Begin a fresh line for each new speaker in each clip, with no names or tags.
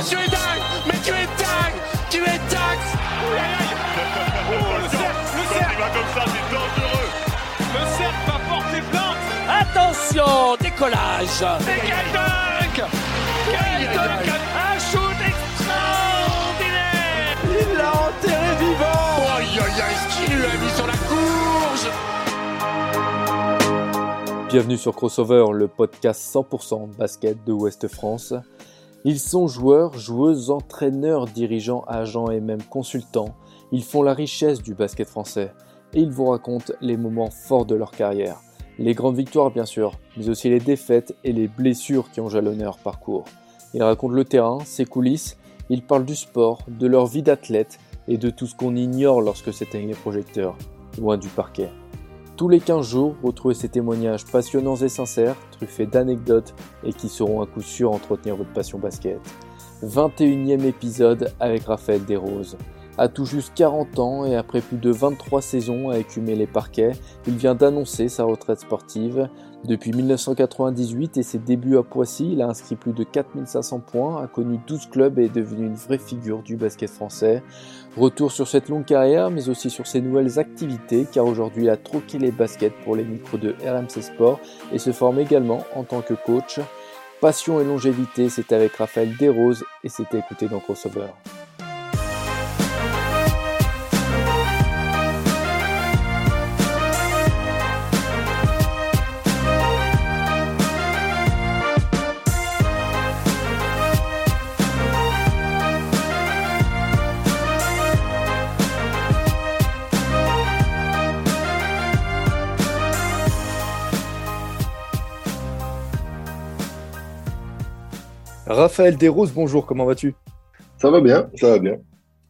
monsieur est dingue Mais tu es dingue Tu es dingue.
Le cerf, le cerf. Va comme ça, c'est dangereux.
Le cerf va porter plainte.
Attention Décollage.
C'est quel dunk Quel dunk Un shoot extraordinaire.
Il l'a enterré vivant. Aïe aïe aïe, ce qu'il lui a mis sur la courge?
Bienvenue sur Crossover, le podcast 100% basket de Ouest France. Ils sont joueurs, joueuses, entraîneurs, dirigeants, agents et même consultants. Ils font la richesse du basket français et ils vous racontent les moments forts de leur carrière. Les grandes victoires bien sûr, mais aussi les défaites et les blessures qui ont jalonné leur parcours. Ils racontent le terrain, ses coulisses, ils parlent du sport, de leur vie d'athlète et de tout ce qu'on ignore lorsque s'éteignent les projecteurs, loin du parquet. Tous les 15 jours, retrouvez ces témoignages passionnants et sincères, truffés d'anecdotes et qui sauront à coup sûr entretenir votre passion basket. 21e épisode avec Raphaël Desroses. À tout juste 40 ans et après plus de 23 saisons à écumer les parquets, il vient d'annoncer sa retraite sportive. Depuis 1998 et ses débuts à Poissy, il a inscrit plus de 4500 points, a connu 12 clubs et est devenu une vraie figure du basket français. Retour sur cette longue carrière, mais aussi sur ses nouvelles activités, car aujourd'hui il a troqué les baskets pour les micros de RMC Sport et se forme également en tant que coach. Passion et longévité, c'est avec Raphaël Desroses et c'était écouté dans Crossover. Raphaël Desroses, bonjour, comment vas-tu?
Ça va bien, ça va bien.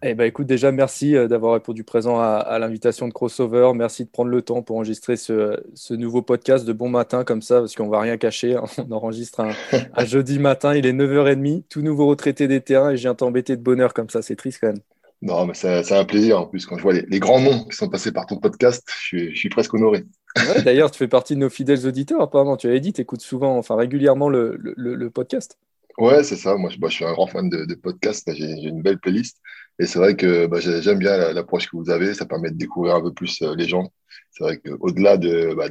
Eh ben, écoute, déjà, merci euh, d'avoir répondu présent à, à l'invitation de Crossover. Merci de prendre le temps pour enregistrer ce, ce nouveau podcast de bon matin, comme ça, parce qu'on ne va rien cacher. hein. On enregistre un, un jeudi matin, il est 9h30, tout nouveau retraité des terrains, et je viens t'embêter de bonheur comme ça. C'est triste quand même.
Non, mais c'est un plaisir en plus. Quand je vois les, les grands noms qui sont passés par ton podcast, je suis, je suis presque honoré.
Ouais, D'ailleurs, tu fais partie de nos fidèles auditeurs, apparemment. Tu avais dit, tu écoutes souvent, enfin régulièrement le, le- le podcast.
Ouais, c'est ça. Moi, je, moi, je suis un grand fan de, podcasts. J'ai une belle playlist. Et c'est vrai que bah, j'ai- j'aime bien la- l'approche que vous avez. Ça permet de découvrir un peu plus euh, les gens. C'est vrai qu'au-delà de, bah,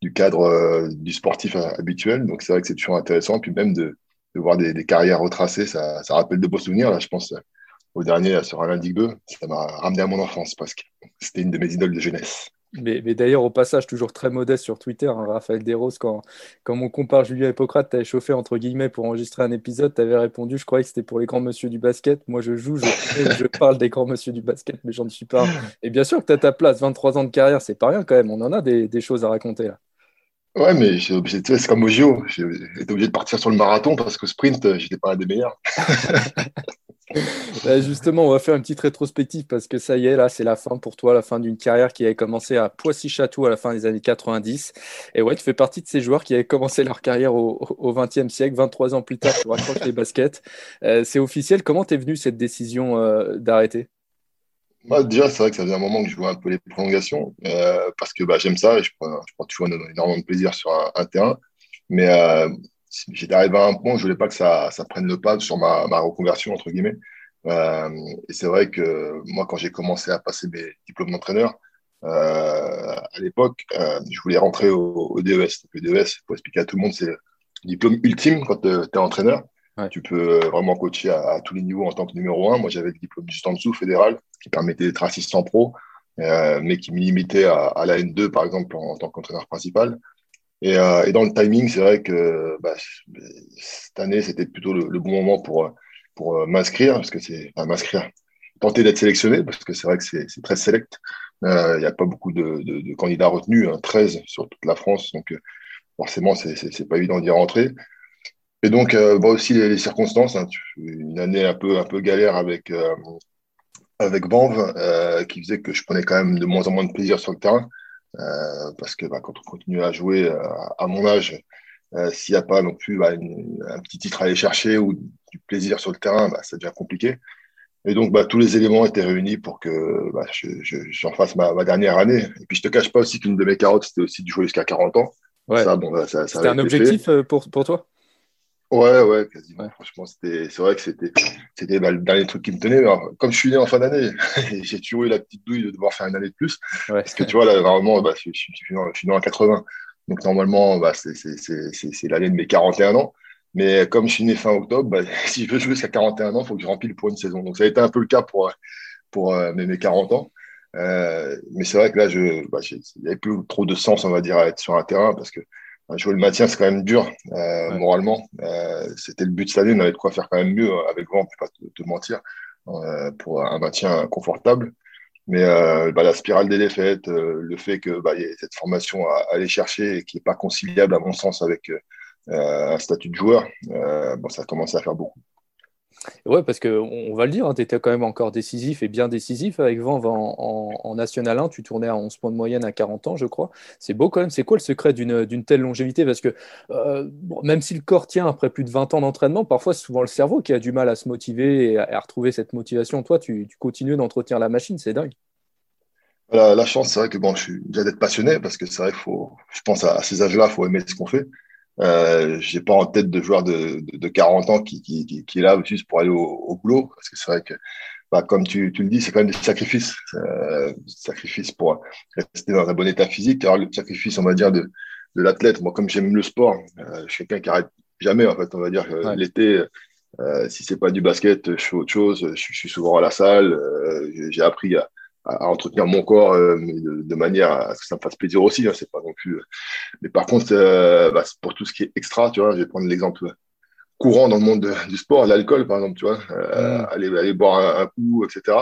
du cadre euh, du sportif euh, habituel, donc c'est vrai que c'est toujours intéressant. Puis même de, voir des, carrières retracées, ça, rappelle de beaux souvenirs. Là, je pense au dernier sur Alain Digbeu. Ça m'a ramené à mon enfance presque. C'était une de mes idoles de jeunesse.
Mais, mais d'ailleurs, au passage, toujours très modeste sur Twitter, hein, Raphaël Desroses, quand, quand mon compare Julien Hippocrate t'avait chauffé entre guillemets pour enregistrer un épisode, t'avais répondu, je croyais que c'était pour les grands monsieur du basket. Moi, je joue, je, je parle des grands monsieur du basket, mais j'en suis pas. Et bien sûr que tu as ta place, 23 ans de carrière, c'est pas rien quand même. On en a des, des choses à raconter là.
Ouais, mais j'ai obligé, c'est comme au JO. Été obligé de partir sur le marathon parce que sprint, j'étais pas un des meilleurs.
Là, justement, on va faire une petite rétrospective parce que ça y est, là, c'est la fin pour toi, la fin d'une carrière qui avait commencé à Poissy-Château à la fin des années 90. Et ouais, tu fais partie de ces joueurs qui avaient commencé leur carrière au, 20e siècle, 23 ans plus tard, tu raccroches les baskets. Euh, c'est officiel. Comment t'es venu cette décision euh, d'arrêter?
Moi, déjà, c'est vrai que ça faisait un moment que je jouais un peu les prolongations euh, parce que bah, j'aime ça et je prends, toujours énormément de plaisir sur un, un terrain. Mais j'étais arrivé à un point où je voulais pas que ça, ça prenne le pas sur ma, ma reconversion, entre guillemets. Euh, et c'est vrai que moi, quand j'ai commencé à passer mes diplômes d'entraîneur, euh, à l'époque, euh, je voulais rentrer au, au DES. Donc, le DES, pour expliquer à tout le monde, c'est le diplôme ultime quand tu es entraîneur.
Ouais.
Tu peux vraiment coacher à, à tous les niveaux en tant que numéro un. Moi, j'avais le diplôme juste en dessous, fédéral, qui permettait d'être assistant pro, mais qui me limitait à, à la N2, par exemple, en, en tant qu'entraîneur principal. Et, euh, et dans le timing, c'est vrai que bah, cette année, c'était plutôt le, bon moment pour, pour euh, m'inscrire, parce que c'est m'inscrire, tenter d'être sélectionné, parce que c'est vrai que c'est très select. Euh, Il n'y a pas beaucoup de, candidats retenus, hein, 13 sur toute la France, donc euh, forcément, c'est pas évident d'y rentrer. Et donc, euh, bah aussi les, circonstances, hein, une année un peu, un peu galère avec, euh, avec Banv, euh, qui faisait que je prenais quand même de moins en moins de plaisir sur le terrain. Euh, parce que bah, quand on continue à jouer euh, à mon âge, euh, s'il n'y a pas non plus bah, une- un petit titre à aller chercher ou du plaisir sur le terrain, bah, ça devient compliqué. Et donc, bah, tous les éléments étaient réunis pour que bah, je, je- j'en fasse ma, ma dernière année. Et puis, je te cache pas aussi qu'une de mes carottes, c'était aussi de jouer jusqu'à 40 ans.
Ouais.
Ça, bon, bah, ça, ça
C'était un
fait.
objectif pour, pour toi?
Ouais, ouais, quasiment. Franchement, c'était, c'est vrai que c'était, c'était bah, le dernier truc qui me tenait. comme je suis né en fin d'année, j'ai toujours eu la petite douille de devoir faire une année de plus. Parce que tu vois, là, vraiment, bah, je, suis dans, en 80. Donc, normalement, bah, c'est, c'est, l'année de mes 41 ans. Mais comme je suis né fin octobre, bah, si je veux jouer jusqu'à 41 ans, il faut que je rempile pour une saison. Donc, ça a été un peu le cas pour, pour euh, mes, mes 40 ans. Euh, mais c'est vrai que là, je, bah, il n'y avait plus trop de sens, on va dire, à être sur un terrain parce que jouer le maintien, c'est quand même dur euh, moralement. Euh, C'était le but de cette année, on avait de quoi faire quand même mieux avec Grand, on ne peut pas te, mentir, euh, pour un maintien confortable. Mais euh, bah, la spirale des défaites, euh, le fait que bah, y ait cette formation à, aller chercher et qui n'est pas conciliable, à mon sens, avec euh, un statut de joueur, bon, ça a commencé à faire beaucoup.
Ouais, parce qu'on va le dire, hein, tu étais quand même encore décisif et bien décisif avec Van en, National 1. Tu tournais à 11 points de moyenne à 40 ans, je crois. C'est beau quand même. C'est quoi le secret d'une telle longévité? Parce que euh, même si le corps tient après plus de 20 ans d'entraînement, parfois c'est souvent le cerveau qui a du mal à se motiver et à, retrouver cette motivation. Toi, tu, tu continues d'entretenir la machine, c'est dingue.
La, chance, c'est vrai que bon, je suis déjà d'être passionné parce que c'est vrai qu'il faut, je pense à ces âges-là, il faut aimer ce qu'on fait. Euh, j'ai pas en tête de joueur de, de, de 40 ans qui, qui, qui, qui, est là juste pour aller au, au boulot, parce que c'est vrai que, bah, comme tu, tu le dis, c'est quand même des sacrifices, euh, sacrifices pour rester dans un bon état physique. Alors le sacrifice, on va dire, de, de l'athlète. Moi, comme j'aime le sport, euh, je suis quelqu'un qui arrête jamais, en fait, on va dire. L'été, euh, si c'est pas du basket, je fais autre chose. Je, je suis souvent à la salle. J'ai appris à, à, entretenir mon corps euh, de, manière à ce que ça me fasse plaisir aussi. Hein, c'est pas non plus. Euh. Mais par contre, euh, bah, pour tout ce qui est extra, tu vois, je vais prendre l'exemple courant dans le monde du sport, l'alcool par exemple, tu vois, mm. aller, aller boire un, coup, etc.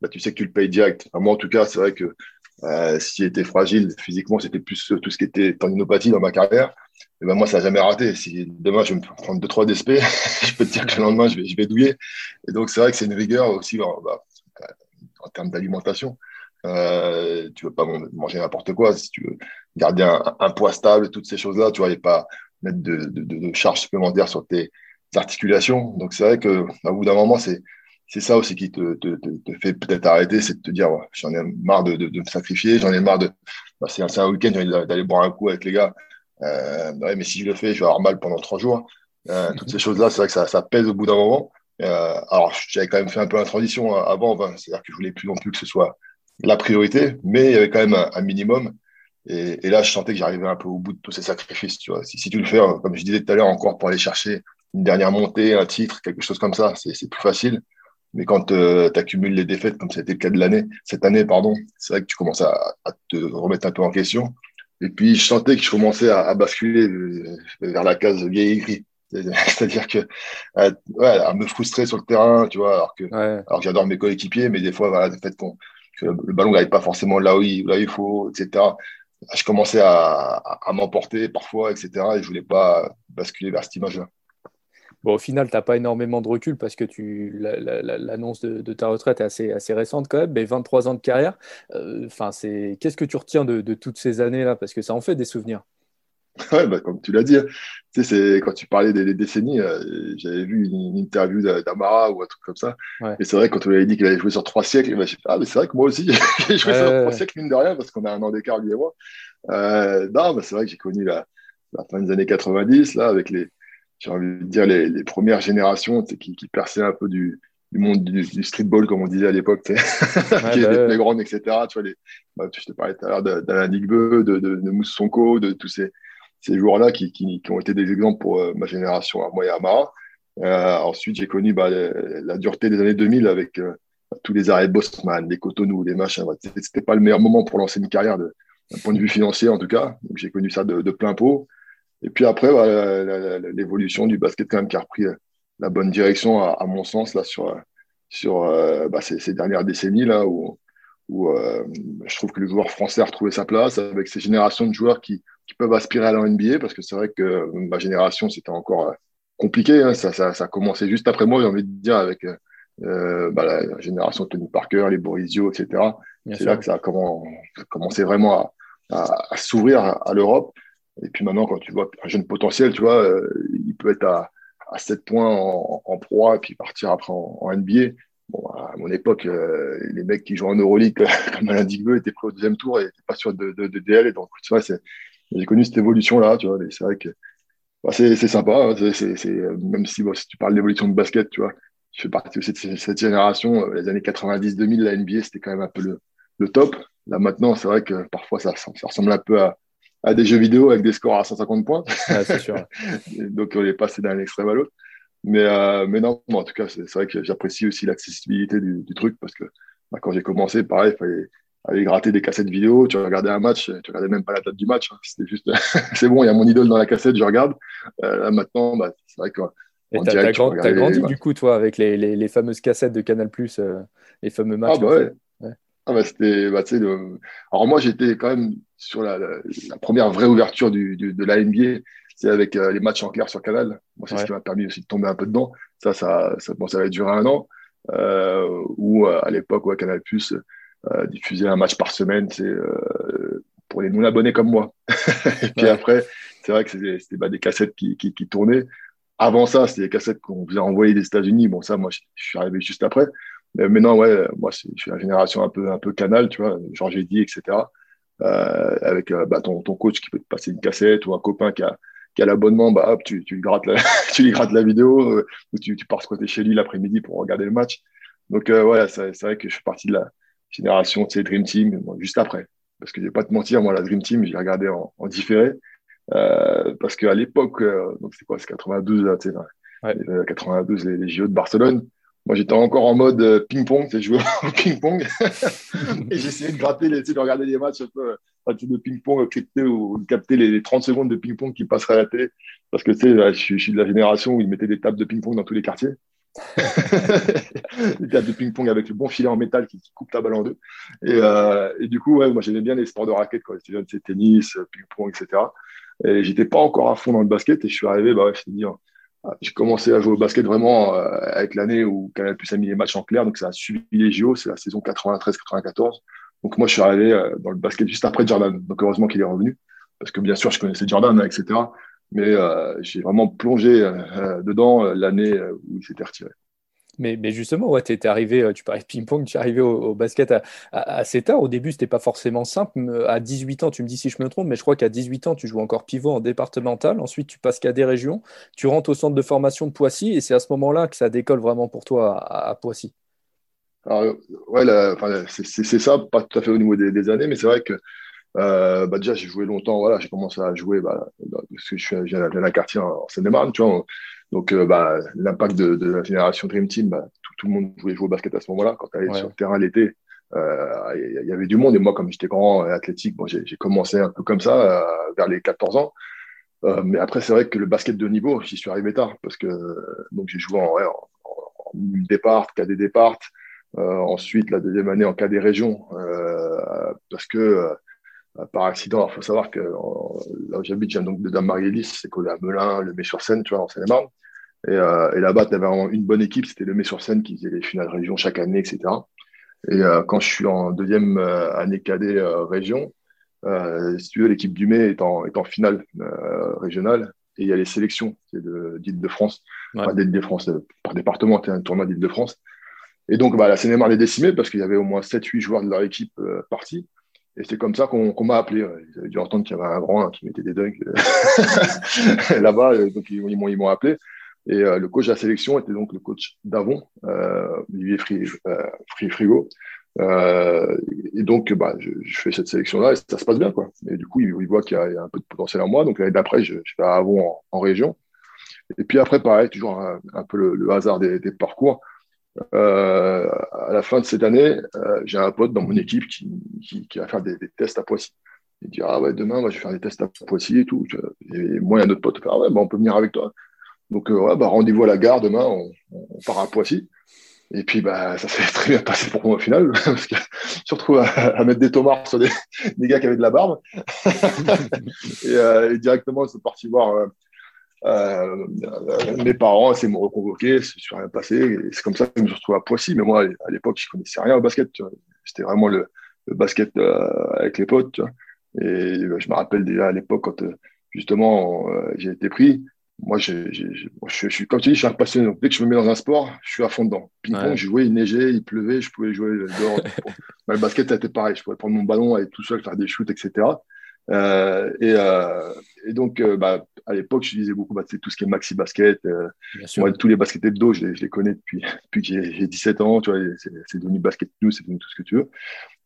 Bah, tu sais que tu le payes direct. moi, en tout cas, c'est vrai que euh, si j'étais fragile physiquement, c'était plus tout ce qui était tendinopathie dans ma carrière. Et ben moi, ça n'a jamais raté. Si demain, je vais me prendre 2-3 DSP, je peux te dire que le lendemain, je vais, je vais douiller. Et donc, c'est vrai que c'est une rigueur aussi. Bah, en termes d'alimentation. Euh, tu veux pas manger n'importe quoi. Si tu veux garder un, poids stable, toutes ces choses-là, tu vois, et pas mettre de, de, de, sur tes articulations. Donc, c'est vrai que bout d'un moment, c'est c'est ça aussi qui te, fait peut-être arrêter, c'est de te dire, j'en ai marre de, de, me sacrifier, j'en ai marre de, bah, c'est un, week-end, d'aller boire un coup avec les gars. Euh, ouais, mais si je le fais, je vais avoir mal pendant trois jours. Euh, toutes ces choses-là, c'est vrai que ça pèse au bout d'un moment. Euh, alors, j'avais quand même fait un peu la transition euh, avant, c'est-à-dire que je voulais plus non plus que ce soit la priorité, mais il y avait quand même un, minimum. Et, là, je sentais que j'arrivais un peu au bout de tous ces sacrifices. Tu vois. Si, tu le fais, hein, comme je disais tout à l'heure, encore pour aller chercher une dernière montée, un titre, quelque chose comme ça, c'est plus facile. Mais quand euh, tu accumules les défaites, comme c'était le cas de l'année, cette année, pardon, c'est vrai que tu commences à, te remettre un peu en question. Et puis, je sentais que je commençais à, à basculer vers la case vieille écrit. C'est-à-dire que euh, ouais, à me frustrer sur le terrain, tu vois, alors que, alors j'adore mes coéquipiers, mais des fois, voilà, le fait qu'on, que le ballon n'arrive pas forcément là où, il, là où il faut, etc. Je commençais à, à, m'emporter parfois, etc. Et je voulais pas basculer vers cette image-là.
Bon, au final, tu n'as pas énormément de recul parce que tu, l'annonce de, de, ta retraite est assez, assez récente quand même, mais 23 ans de carrière. Euh, c'est qu'est-ce que tu retiens de, de toutes ces années-là? Parce que ça en fait des souvenirs.
Ouais, bah, comme tu l'as dit, hein. tu sais, quand tu parlais des, décennies, euh, j'avais vu une, interview d'Amara ou un truc comme ça. Et c'est vrai, quand on lui avait dit qu'il avait joué sur trois siècles, bah, ah, mais c'est vrai que moi aussi, j'ai joué sur trois siècles, mine de rien, parce qu'on a un an d'écart, lui et moi. Euh, non, mais c'est vrai que j'ai connu la, la, fin des années 90, là, avec les, j'ai envie de dire, les, les premières générations qui, qui, perçaient un peu du, du monde du, du, streetball, comme on disait à l'époque, ouais, qui bah, les grandes, etc. Tu vois, les, bah, je te parlais tout à l'heure d'Alain Digbeu, de, de, de Mousse Sonko, de tous ces ces joueurs-là qui, qui, ont été des exemples pour euh, ma génération, moi et Amara. Euh, ensuite, j'ai connu bah, la dureté des années 2000 avec euh, tous les arrêts Bosman, les Cotonou, les machins. Bah, C'était pas le meilleur moment pour lancer une carrière d'un point de vue financier, en tout cas. J'ai connu ça de, plein pot. Et puis après, bah, l'évolution du basket quand même qui a repris la bonne direction, à, à mon sens, là, sur, sur bah, ces, dernières décennies, là, où, où je trouve que le joueur français a retrouvé sa place avec ces générations de joueurs qui, qui peuvent aspirer à la NBA parce que c'est vrai que ma génération, c'était encore euh, compliqué. Hein. Ça, ça, ça, a commencé juste après moi, j'ai envie de dire, avec euh, bah, la génération Tony Parker, les Borisio, etc. C'est là que ça a commencé vraiment à, à, à s'ouvrir à, l'Europe. Et puis maintenant, quand tu vois un jeune potentiel, tu vois, euh, il peut être à, à 7 points en, en, proie et puis partir après en, en NBA. Bon, à mon époque, euh, les mecs qui jouent en Euroleague, comme Alain Digbeu, étaient pris au deuxième tour et n'étaient pas sûrs de, de, de, DL. Et donc, tu vois, j'ai connu cette évolution-là, tu vois. C'est vrai que bah, c'est sympa. Hein. même si, si tu parles d'évolution de basket, tu vois, je fais partie aussi de cette génération. Euh, les années 90-2000, la NBA, c'était quand même un peu le, le top. Là, maintenant, c'est vrai que parfois, ça, ça, ressemble un peu à, à, des jeux vidéo avec des scores à 150 points.
c'est sûr.
Donc, on est passé d'un extrême à l'autre. Mais, euh, mais non, en tout cas, c'est vrai que j'apprécie aussi l'accessibilité du, du, truc parce que bah, quand j'ai commencé, pareil, il fallait aller gratter des cassettes vidéo. Tu regardais un match, tu regardais même pas la date du match. Hein. C'était juste, c'est bon, il y a mon idole dans la cassette, je regarde. Euh, là, maintenant, bah, c'est vrai que
et t'as as, grandi du coup, toi, avec les, les, les fameuses cassettes de Canal, euh, les fameux matchs.
Ah, bah ouais. Ah bah c'était, bah, Alors moi, j'étais quand même sur la, la, première vraie ouverture du, du, de la NBA, c'est avec euh, les matchs en clair sur Canal. Moi, c'est ce qui m'a permis aussi de tomber un peu dedans. Ça, ça, ça, bon, ça avait duré un an. Euh, où à l'époque, ouais, Canal Plus euh, diffusait un match par semaine, c'est pour les non-abonnés comme moi. Et puis après, c'est vrai que c'était bah, des cassettes qui, qui, qui tournaient. Avant ça, c'était des cassettes qu'on faisait envoyer des États-Unis. Bon, ça, moi, je, suis arrivé juste après. Mais maintenant, ouais, moi, je suis la génération un peu, un peu canal, tu vois, Georges Eddy, etc. Euh, avec euh, bah, ton, ton, coach qui peut te passer une cassette ou un copain qui a, qui a l'abonnement, bah, hop, tu, tu, lui grattes la, tu lui grattes la vidéo euh, ou tu, tu pars côté chez lui l'après-midi pour regarder le match. Donc, euh, voilà, c'est vrai que je suis partie de la génération, tu sais, Dream Team, bon, juste après. Parce que je vais pas te mentir, moi, la Dream Team, j'ai regardé en, en différé. Euh, parce qu'à l'époque, euh, donc c'est quoi, c'est 92, là, tu sais, ouais. 92, les, les, JO de Barcelone. Moi, j'étais encore en mode euh, ping-pong, tu jouer au ping-pong. et j'essayais de gratter, les, de regarder les matchs un peu de ping-pong, capter, ou capter les 30 secondes de ping-pong qui passeraient à la télé. Parce que, tu sais, je, je, suis de la génération où ils mettaient des tables de ping-pong dans tous les quartiers. Des tables de ping-pong avec le bon filet en métal qui, coupe ta balle en deux. Et, euh, et du coup, ouais, moi, j'aimais bien les sports de raquettes, quoi. C'était tennis, ping-pong, etc. Et j'étais pas encore à fond dans le basket et je suis arrivé, bah ouais, ah, j'ai commencé à jouer au basket vraiment euh, avec l'année où Canal Plus a mis les matchs en clair, donc ça a suivi les JO, c'est la saison 93-94. Donc moi, je suis arrivé euh, dans le basket juste après Jordan. Donc heureusement qu'il est revenu, parce que bien sûr, je connaissais Jordan, etc. Mais euh, j'ai vraiment plongé euh, dedans euh, l'année où il s'était retiré.
Mais, mais, justement, ouais, tu es arrivé, tu parlais de ping-pong, tu es arrivé au, au basket à, à, assez tard. Au début, c'était pas forcément simple. À 18 ans, tu me dis si je me trompe, mais je crois qu'à 18 ans, tu joues encore pivot en départemental. Ensuite, tu passes qu'à des régions. Tu rentres au centre de formation de Poissy et c'est à ce moment-là que ça décolle vraiment pour toi à, à Poissy.
Alors, ouais, c'est ça, pas tout à fait au niveau des, des années, mais c'est vrai que euh, bah déjà, j'ai joué longtemps. Voilà, j'ai commencé à jouer bah, parce que je suis viens d'un quartier en Seine-et-Marne, tu vois. Donc, euh, bah, l'impact de, de, la génération Dream Team, bah, tout, tout, le monde voulait jouer au basket à ce moment-là. Quand tu allais ouais. sur le terrain l'été, euh, il y, avait du monde. Et moi, comme j'étais grand et athlétique, bon, j'ai commencé un peu comme ça, vers les 14 ans. Mais après, c'est vrai que le basket de niveau, j'y suis arrivé tard parce que donc j'ai joué en, ouais, en, en, départ, KD départ. ensuite, la deuxième année en KD région parce que par accident. Il faut savoir que là où j'habite, j'ai donc de dame c'est collé à Melun, le Mai-sur-Seine, tu vois, en Seine-et-Marne. Et, euh, et là-bas, tu avais vraiment une bonne équipe, c'était le Mai-sur-Seine qui faisait les finales région chaque année, etc. Et euh, quand je suis en deuxième euh, année cadet euh, région, euh, si tu veux, l'équipe du Mai est en, est en finale régionale et il y a les sélections d'Île-de-France, ouais. enfin, d'Île-de-France, par département, tu un tournoi d'Île-de-France. Et donc, bah, la Seine-et-Marne est décimée parce qu'il y avait au moins 7-8 joueurs de leur équipe partis. Et c'est comme ça qu'on qu m'a appelé. Ils avaient dû entendre qu'il y avait un grand qui mettait des dunks là-bas, donc ils, m'ont appelé. Et euh, le coach de la sélection était donc le coach d'Avon, euh, Olivier Fri, euh, Fri Frigo. Euh, et donc, bah, je, fais cette sélection-là et ça se passe bien. Quoi. Et du coup, il, il voit qu'il y, a un peu de potentiel en moi. Donc l'année d'après, je, je, vais à Avon en, région. Et puis après, pareil, toujours un, peu le, hasard des parcours. Euh, à la fin de cette année, euh, j'ai un pote dans mon équipe qui, qui, va faire des, tests à Poissy. Il dit Ah ouais, demain, moi, je vais faire des tests à Poissy et tout. Et moi, il y a un autre pote Ah ouais, bah, on peut venir avec toi. Donc, euh, ouais, bah, rendez-vous à la gare demain, on, part à Poissy. Et puis, bah, ça s'est très bien passé pour moi au final, parce que je retrouve à, à, mettre des tomates sur des, gars qui avaient de la barbe. et, et, directement, ils sont partis voir euh, mes parents essaient de me reconvoquer, je suis rien passé. C'est comme ça que je me suis retrouvé à Poissy. Mais moi, à l'époque, je connaissais rien au basket. C'était vraiment le, le basket euh, avec les potes. Tu vois. Et bah, je me rappelle déjà à l'époque, quand euh, justement j'ai été pris, moi, je, suis, comme tu dis, je suis un passionné. Donc, dès que je me mets dans un sport, je suis à fond dedans. Ping-pong, ouais. je jouais, il neigeait, il pleuvait, je pouvais jouer dehors. le basket, c'était pareil. Je pouvais prendre mon ballon, aller tout seul, faire des shoots, etc. Euh, et, euh, et, donc, euh, bah, à l'époque, je disais beaucoup bah, tout ce qui est maxi basket. moi, tous les baskets de dos, je les, connais depuis, depuis que j'ai 17 ans. Tu vois, c'est devenu basket news, c'est devenu tout ce que tu veux.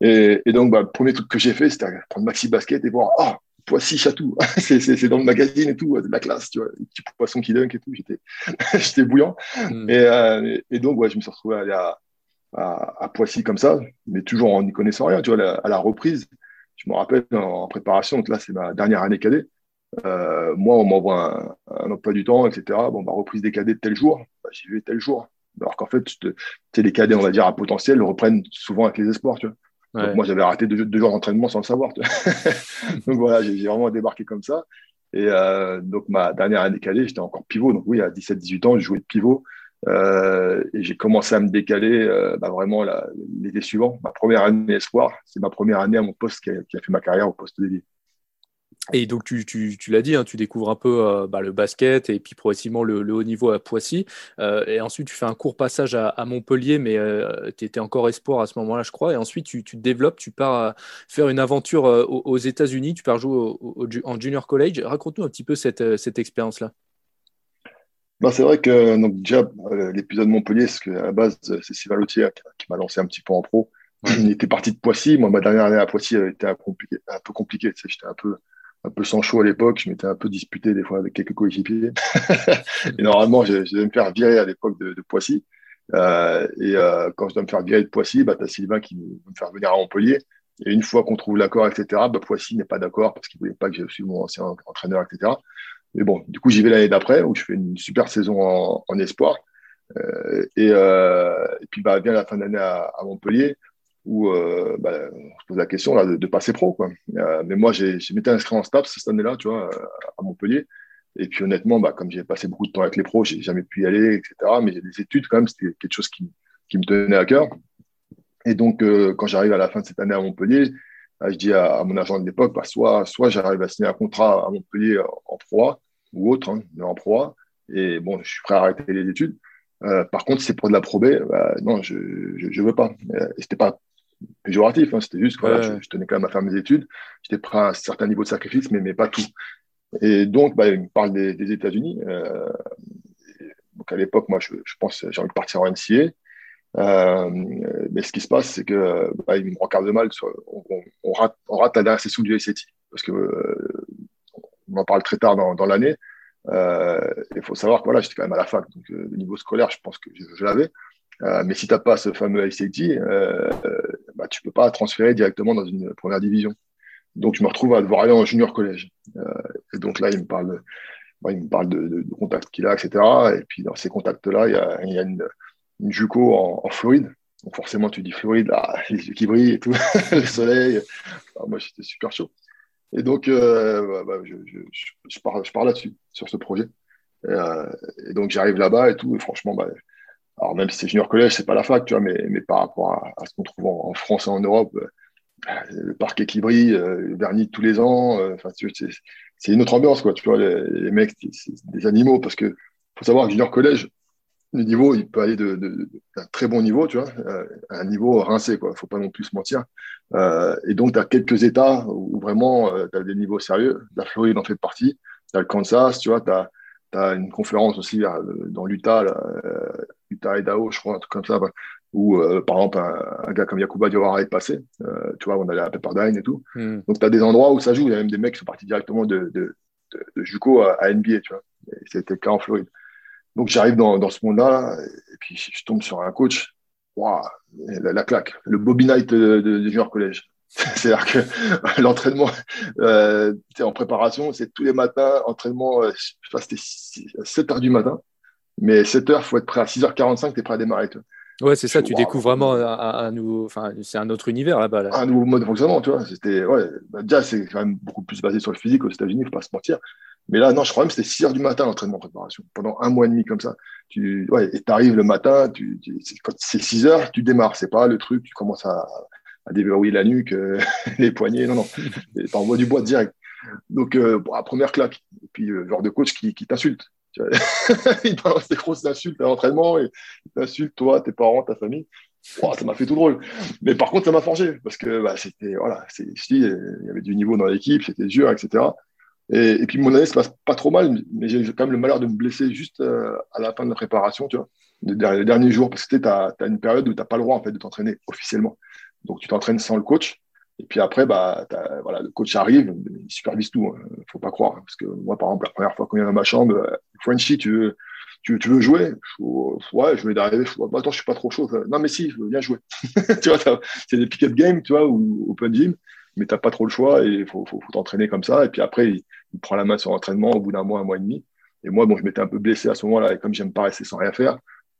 Et, donc, bah, le premier truc que j'ai fait, c'était prendre maxi basket et voir, ah, Poissy Chatou, c'est dans le magazine et tout, de la classe, tu vois, les petits poissons qui dunk et tout, j'étais bouillant. Hmm. Et, et, donc, ouais, je me suis retrouvé à aller à, à, Poissy comme ça, mais toujours en n'y connaissant rien, tu vois, à la reprise je me rappelle en préparation, donc là c'est ma dernière année cadet. Euh, moi, on m'envoie un, emploi du temps, etc. Bon, bah, reprise des cadets de tel jour, bah, j'y vais tel jour. Alors qu'en fait, les cadets, on va dire, à potentiel, reprennent souvent avec les espoirs. Tu vois. Donc, moi, j'avais arrêté deux, jours d'entraînement sans le savoir. donc voilà, j'ai vraiment débarqué comme ça. Et euh, donc, ma dernière année cadet, j'étais encore pivot. Donc oui, à 17-18 ans, je jouais de pivot. Euh, et j'ai commencé à me décaler euh, bah, vraiment l'été suivant. Ma première année espoir, c'est ma première année à mon poste qui a, fait ma carrière au poste dédié.
Et donc, tu, l'as dit, hein, tu découvres un peu euh, bah, le basket et puis progressivement le, haut niveau à Poissy. et ensuite, tu fais un court passage à, Montpellier, mais tu étais encore espoir à ce moment-là, je crois. Et ensuite, tu, tu te développes, tu pars faire une aventure aux, États-Unis, tu pars jouer en junior college. Raconte-nous un petit peu cette, cette expérience-là.
Bah, c'est vrai que donc, déjà, euh, l'épisode Montpellier, qu'à la base, c'est Sylvain Lautier qui, m'a lancé un petit peu en pro. Il était parti de Poissy. Moi, ma dernière année à Poissy était un, un peu compliqué. J'étais un peu, un peu sans chaud à l'époque. Je m'étais un peu disputé des fois avec quelques coéquipiers. et normalement, je, devais me faire virer à l'époque de, Poissy. Euh, et euh, quand je dois me faire virer de Poissy, bah, tu as Sylvain qui veut me faire venir à Montpellier. Et une fois qu'on trouve l'accord, etc., bah, Poissy n'est pas d'accord parce qu'il ne voulait pas que je suive mon ancien entraîneur, etc. Mais bon, du coup, j'y vais l'année d'après où je fais une super saison en, espoir. Euh, euh, et, puis, bah, vient la fin d'année à, à, Montpellier où euh, bah, on se pose la question là, de, passer pro. Quoi. mais moi, j'ai m'étais inscrit en STAPS cette année-là, tu vois, à Montpellier. Et puis, honnêtement, bah, comme j'ai passé beaucoup de temps avec les pros, j'ai jamais pu y aller, etc. Mais les études, quand même, c'était quelque chose qui, qui, me tenait à cœur. Et donc, quand j'arrive à la fin de cette année à Montpellier, je dis à, mon agent de l'époque, bah, soit, soit j'arrive à signer un contrat à Montpellier en Pro ou autre, hein, mais en Pro et bon, je suis prêt à arrêter les études. Euh, par contre, si c'est pour de la Pro bah, non, je ne veux pas. Euh, et c'était pas péjoratif, hein, c'était juste que je, tenais quand même à faire mes études. J'étais prêt à un certain niveau de sacrifice, mais, mais pas tout. Et donc, bah, il me parle des, États-Unis. Euh, donc à l'époque, moi, je, je pense j'ai envie de partir en NCA. Euh, mais ce qui se passe, c'est que bah, il me regarde mal. On, rate, on rate la dernière session du SAT parce que euh, on en parle très tard dans, l'année. Euh, il faut savoir que voilà, j'étais quand même à la fac, donc euh, le niveau scolaire, je pense que je, l'avais. Euh, mais si tu n'as pas ce fameux SAT, bah, tu ne peux pas transférer directement dans une première division. Donc, je me retrouve à devoir aller en junior collège. et donc là, il me parle, il me parle de, contacts qu'il a, etc. Et puis, dans ces contacts-là, il y a, y a une, une JUCO en, Floride. Donc forcément, tu dis Floride, là, les yeux qui brillent et tout, le soleil. moi, j'étais super chaud. Et donc, euh, bah, je, je, pars, là-dessus, sur ce projet. Et, euh, et donc, j'arrive là-bas et tout. Et franchement, bah, alors même si c'est junior collège, c'est pas la fac, tu vois, mais, mais par rapport à, ce qu'on trouve en, France et en Europe, euh, le parquet qui brille, le vernis tous les ans, c'est une autre ambiance, quoi. Tu vois, les, mecs, c'est des animaux parce que faut savoir junior collège, le niveau, il peut aller d'un de, très bon niveau, tu vois, euh, à un niveau rincé, quoi. Faut pas non plus se mentir. Euh, et donc, tu as quelques États où vraiment euh, tu as des niveaux sérieux. La Floride en fait partie. Tu as le Kansas, tu vois, tu as, as, une conférence aussi dans l'Utah, Utah Idaho, je crois, un truc comme ça, où, par exemple, un, gars comme Yakuba Diawara est passé. tu vois, on allait à Pepperdine et tout. Hmm. Donc, tu as des endroits où ça joue. Il y a même des mecs qui sont partis directement de, de, de, JUCO à, à, NBA, tu vois. C'était le cas en Floride. Donc j'arrive dans, dans, ce monde-là, et puis je tombe sur un coach, wow, la, claque, le Bobby Knight de, de, junior collège. C'est-à-dire que l'entraînement, euh, en préparation, c'est tous les matins, entraînement, euh, je sais pas, c'était 7 heures du matin, mais 7 heures, faut être prêt à 6h45, tu es prêt à démarrer. Toi.
Ouais, c'est ça, tu découvres vraiment un, nouveau, enfin, c'est un autre univers là-bas.
Un nouveau mode de fonctionnement, tu vois. C'était, ouais, bah, déjà, c'est quand même beaucoup plus basé sur le physique aux États-Unis, faut pas se mentir. Mais là, non, je crois même que c'était 6 heures du matin l'entraînement en préparation. Pendant un mois et demi comme ça. Tu, ouais, et t'arrives le matin, tu, tu quand c'est 6 heures, tu démarres. C'est pas le truc, tu commences à, à déverrouiller la nuque, euh, les poignets. Non, non. T'envoies du bois direct. Donc, euh, bon, première claque. Et puis, euh, genre de coach qui, qui t'insulte. il balance des grosses insultes à l'entraînement et il t'insulte, toi, tes parents, ta famille. Oh, ça m'a fait tout drôle. Mais par contre, ça m'a forgé parce que bah, c'était, voilà, c'est, il y avait du niveau dans l'équipe, c'était dur, etc. Et, puis mon année se passe pas trop mal, mais j'ai quand même le malheur de me blesser juste euh, à la fin de la préparation, tu vois, les derniers jours, parce que tu as, une période où tu n'as pas le droit en fait, de t'entraîner officiellement. Donc tu t'entraînes sans le coach. Et puis après, bah, voilà, le coach arrive, il supervise tout. ne hein. faut pas croire. Parce que moi, par exemple, la première fois qu'on vient dans ma chambre, euh, Frenchy, tu veux, tu, veux jouer? Ouais, je vais d'arriver. Je bah, attends, je suis pas trop chaud. Non, mais si, je veux bien jouer. tu vois, c'est des pick-up games, tu vois, ou open gym mais tu n'as pas trop le choix et il faut, t'entraîner comme ça. Et puis après, il, prend la main sur l'entraînement au bout d'un mois, un mois et demi. Et moi, bon, je m'étais un peu blessé à ce moment-là, et comme j'aime pas rester sans rien faire,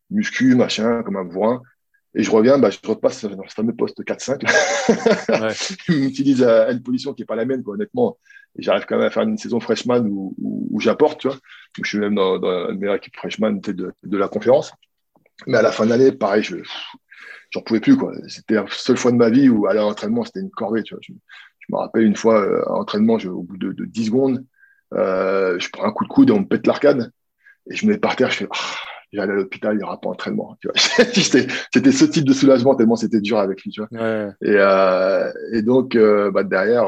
muscu, machin, comme un bourrin. Et je reviens, bah, je repasse dans ce fameux poste 4-5. Ouais. il m'utilise à, une position qui n'est pas la mienne, quoi, honnêtement. Et j'arrive quand même à faire une saison freshman où, où, j'apporte, tu vois. je suis même dans, dans la meilleure équipe freshman de, de la conférence. Mais à la fin de l'année, pareil, je, j'en pouvais plus quoi. C'était la seule fois de ma vie où aller à l'entraînement c'était une corvée. Tu vois. Je, me rappelle une fois euh, à l'entraînement, au bout de, de 10 secondes, euh, je prends un coup de coude et on me pète l'arcade et je me mets par terre. Je fais, oh, j'allais à l'hôpital, il n'y aura pas entraînement. c'était ce type de soulagement tellement c'était dur avec lui. Tu vois. Et, euh, et, donc bah, derrière,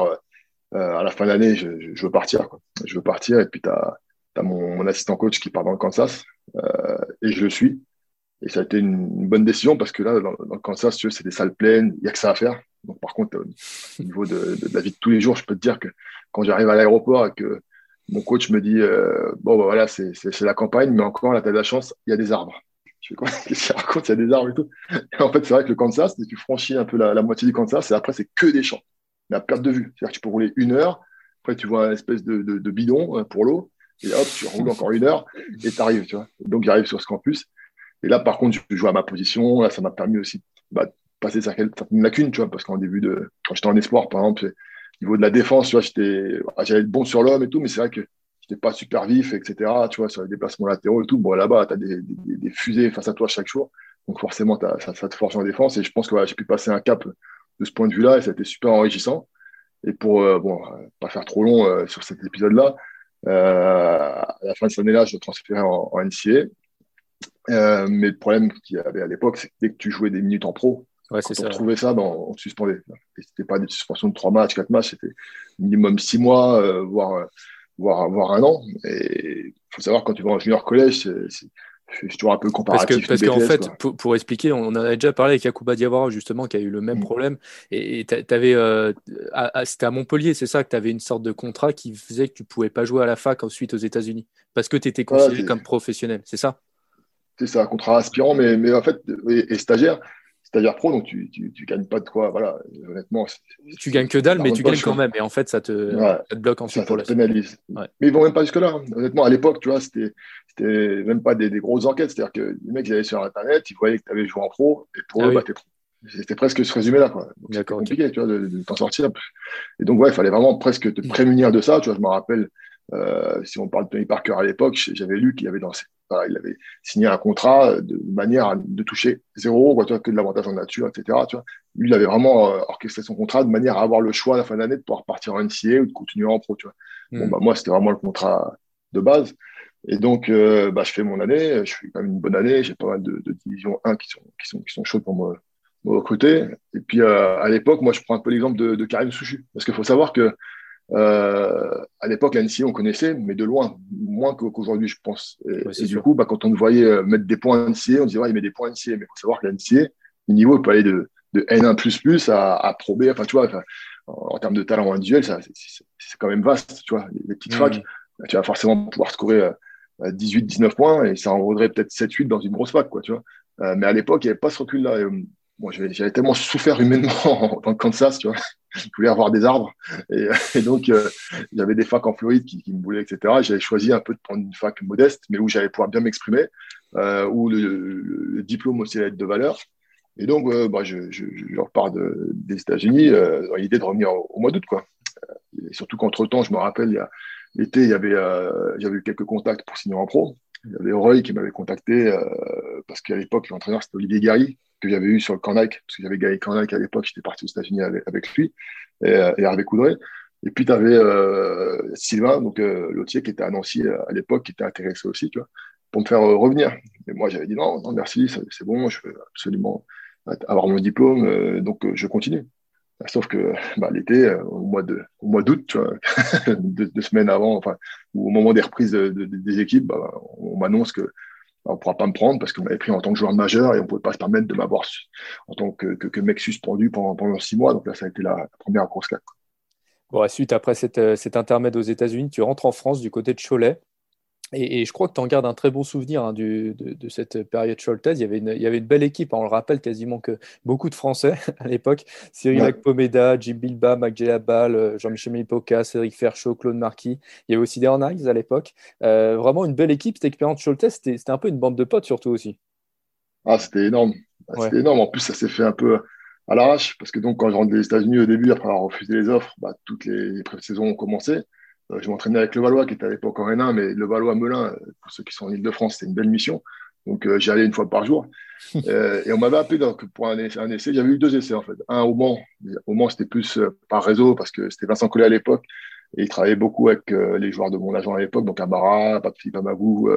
à la fin de l'année, je, je, veux partir. Quoi. Je veux partir et puis tu as, as mon, mon, assistant coach qui part dans le Kansas et je le suis. Et ça a été une, bonne décision parce que là, dans, dans le Kansas, c'est des salles pleines, il n'y a que ça à faire. Par contre, euh, au niveau de, la vie de tous les jours, je peux te dire que quand j'arrive à l'aéroport et que mon coach me dit euh, Bon, bah, voilà, c'est la campagne, mais encore, là, tu as de la chance, il y a des arbres. Je fais quoi? Qu'est-ce qu'il raconte Il y a des arbres et tout. Et en fait, c'est vrai que le Kansas, tu franchis un peu la, la moitié du Kansas et après, c'est que des champs. À perte de vue. C'est-à-dire que tu peux rouler une heure, après, tu vois une espèce de, bidon euh, pour l'eau, et hop, tu roules encore une heure et tu arrives. Donc, j'arrive sur ce campus. Et là, par contre, je joue à ma position. Là, ça m'a permis aussi bah, passer certaines lacunes, tu vois, parce qu'en début de, quand j'étais en espoir, par exemple, au niveau de la défense, tu vois, j'étais, j'allais être bon sur l'homme et tout, mais c'est vrai que j'étais pas super vif, etc. Tu vois, sur les déplacements latéraux et tout. Bon, là-bas, tu as des, fusées face à toi chaque jour. Donc, forcément, ça, ça, te force en défense. Et je pense que j'ai pu passer un cap de ce point de vue-là et ça a été super enrichissant. Et pour, euh, bon, pas faire trop long euh, sur cet épisode-là, euh, à la fin de cette année-là, je transférais en, en NCA. Euh, mais le problème qu'il y avait à l'époque, c'est que dès que tu jouais des minutes en pro, ouais, quand on trouvait ça, ben, on te suspendait. C'était pas des suspensions de 3 matchs, 4 matchs, c'était minimum 6 mois, euh, voire, voire, voire un an. Et il faut savoir, quand tu vas en junior collège, c'est toujours un peu comparatif.
Parce qu'en fait, pour, expliquer, on en avait déjà parlé avec Yakuba Diawara, justement, qui a eu le même mm. problème. Et tu avais, euh, c'était à Montpellier, c'est ça, que tu avais une sorte de contrat qui faisait que tu pouvais pas jouer à la fac ensuite aux États-Unis. Parce que tu étais considéré comme professionnel, c'est ça?
C'est un contrat aspirant, mais, mais en fait, et, stagiaire, stagiaire pro, donc tu, tu, tu, gagnes pas de quoi, voilà, honnêtement.
Tu gagnes que dalle, mais tu gagnes quand même, et en fait, ça te, ça te bloque ensuite
ça, pour ça te pénalise. Mais ils vont même pas jusque-là. Hein. Honnêtement, à l'époque, tu vois, c'était même pas des, des, grosses enquêtes, c'est-à-dire que les mecs, ils allaient sur Internet, ils voyaient que tu avais joué en pro, et pour ah eux, bah, t'es pro. C'était presque ce résumé-là, quoi. C'était compliqué, tu vois, de, de t'en sortir. Et donc, ouais, il fallait vraiment presque te prémunir de ça, tu vois, je me rappelle euh, si on parle de Tony Parker à l'époque, j'avais lu qu'il avait dans il avait signé un contrat de manière à de toucher zéro, quoi, tu vois, que de l'avantage en nature, etc. Tu vois. Lui, il avait vraiment euh, orchestré son contrat de manière à avoir le choix à la fin de l'année de pouvoir partir en NCA ou de continuer en pro. Tu vois. Bon, mm. bah, moi, c'était vraiment le contrat de base. Et donc, euh, bah, je fais mon année, je fais quand même une bonne année, j'ai pas mal de, de divisions 1 qui sont, qui sont, qui sont chaudes pour me, me recruter. Et puis, à l'époque, moi, je prends un peu l'exemple de, de Karim Souchu, parce qu'il faut savoir que euh, à l'époque, la on connaissait, mais de loin, moins qu'aujourd'hui, je pense. Et, du coup, bah, quand on voyait euh, mettre des points NCA, on disait, ouais, il met des points NCA. Mais il faut savoir que la le niveau peut aller de, de N1 à, à Pro B. Enfin, tu vois, en, termes de talent individuel, c'est quand même vaste. Tu vois, les petites mm. facs, bah, tu vas forcément pouvoir scorer 18-19 euh, points et ça en vaudrait peut-être 7-8 dans une grosse fac, quoi, tu vois. mais à l'époque, il n'y avait pas ce recul-là. Bon, j'avais tellement souffert humainement dans le Kansas, tu vois je voulais avoir des arbres. Et, donc, euh, il y avait des facs en Floride qui, me voulaient, etc. J'avais choisi un peu de prendre une fac modeste, mais où j'allais pouvoir bien m'exprimer, euh, où le, diplôme aussi allait être de valeur. Et donc, euh, bah, je, repars des États-Unis dans l'idée de revenir au, mois d'août. quoi. Et surtout qu'entre-temps, je me rappelle, l'été, il y avait, j'avais eu quelques contacts pour signer en pro. Il y avait Roy qui m'avait contacté parce qu'à l'époque, l'entraîneur, c'était Olivier Gary, que j'avais eu sur le Cornac, parce que j'avais gagné Cornac à l'époque, j'étais parti aux États-Unis avec, lui, et, euh, et Hervé Coudray. Et puis, tu avais euh, Sylvain, donc euh, qui était à Nancy euh, à l'époque, qui était intéressé aussi, tu vois, pour me faire revenir. Et moi, j'avais dit non, non, merci, c'est bon, je veux absolument avoir mon diplôme, donc je continue. Sauf que bah, l'été, au mois au mois d'août, deux, semaines avant, enfin, ou au moment des reprises des équipes, bah, on m'annonce que on ne pourra pas me prendre parce qu'on m'avait pris en tant que joueur majeur et on ne pouvait pas se permettre de m'avoir en tant que, mec suspendu pendant, six mois. Donc là, ça a été la, première grosse claque.
Bon, suite, après cette, cet intermède aux États-Unis, tu rentres en France du côté de Cholet. Et, je crois que tu en gardes un très bon souvenir hein, de, cette période Choltaise. Il y, avait une, il y avait une belle équipe, hein. on le rappelle quasiment que beaucoup de Français à l'époque. Cyril ouais. Pomeda, Jim Bilba, Mac Ball, Jean-Michel Milipoca, Cédric Ferchaud, Claude Marquis. Il y avait aussi des à l'époque. Euh, vraiment une belle équipe. Cette expérience Choltaise, c'était un peu une bande de potes surtout aussi.
Ah, c'était énorme. Ah, c'était énorme. En plus, ça s'est fait un peu à l'arrache parce que donc quand je rentre des États-Unis au début, après avoir refusé les offres, bah, toutes les pré-saisons ont commencé. Euh, je m'entraînais avec le Valois, qui était à l'époque en N1, mais le Valois-Melun, euh, pour ceux qui sont en Ile-de-France, c'était une belle mission. Donc, euh, j'y allais une fois par jour. et on m'avait appelé donc, pour un essai. J'avais eu deux essais, en fait. Un au Mans. Au Mans, c'était plus par réseau, parce que c'était Vincent Collet à l'époque. Et il travaillait beaucoup avec les joueurs de mon agent à l'époque, donc Amara, Pape Amagou,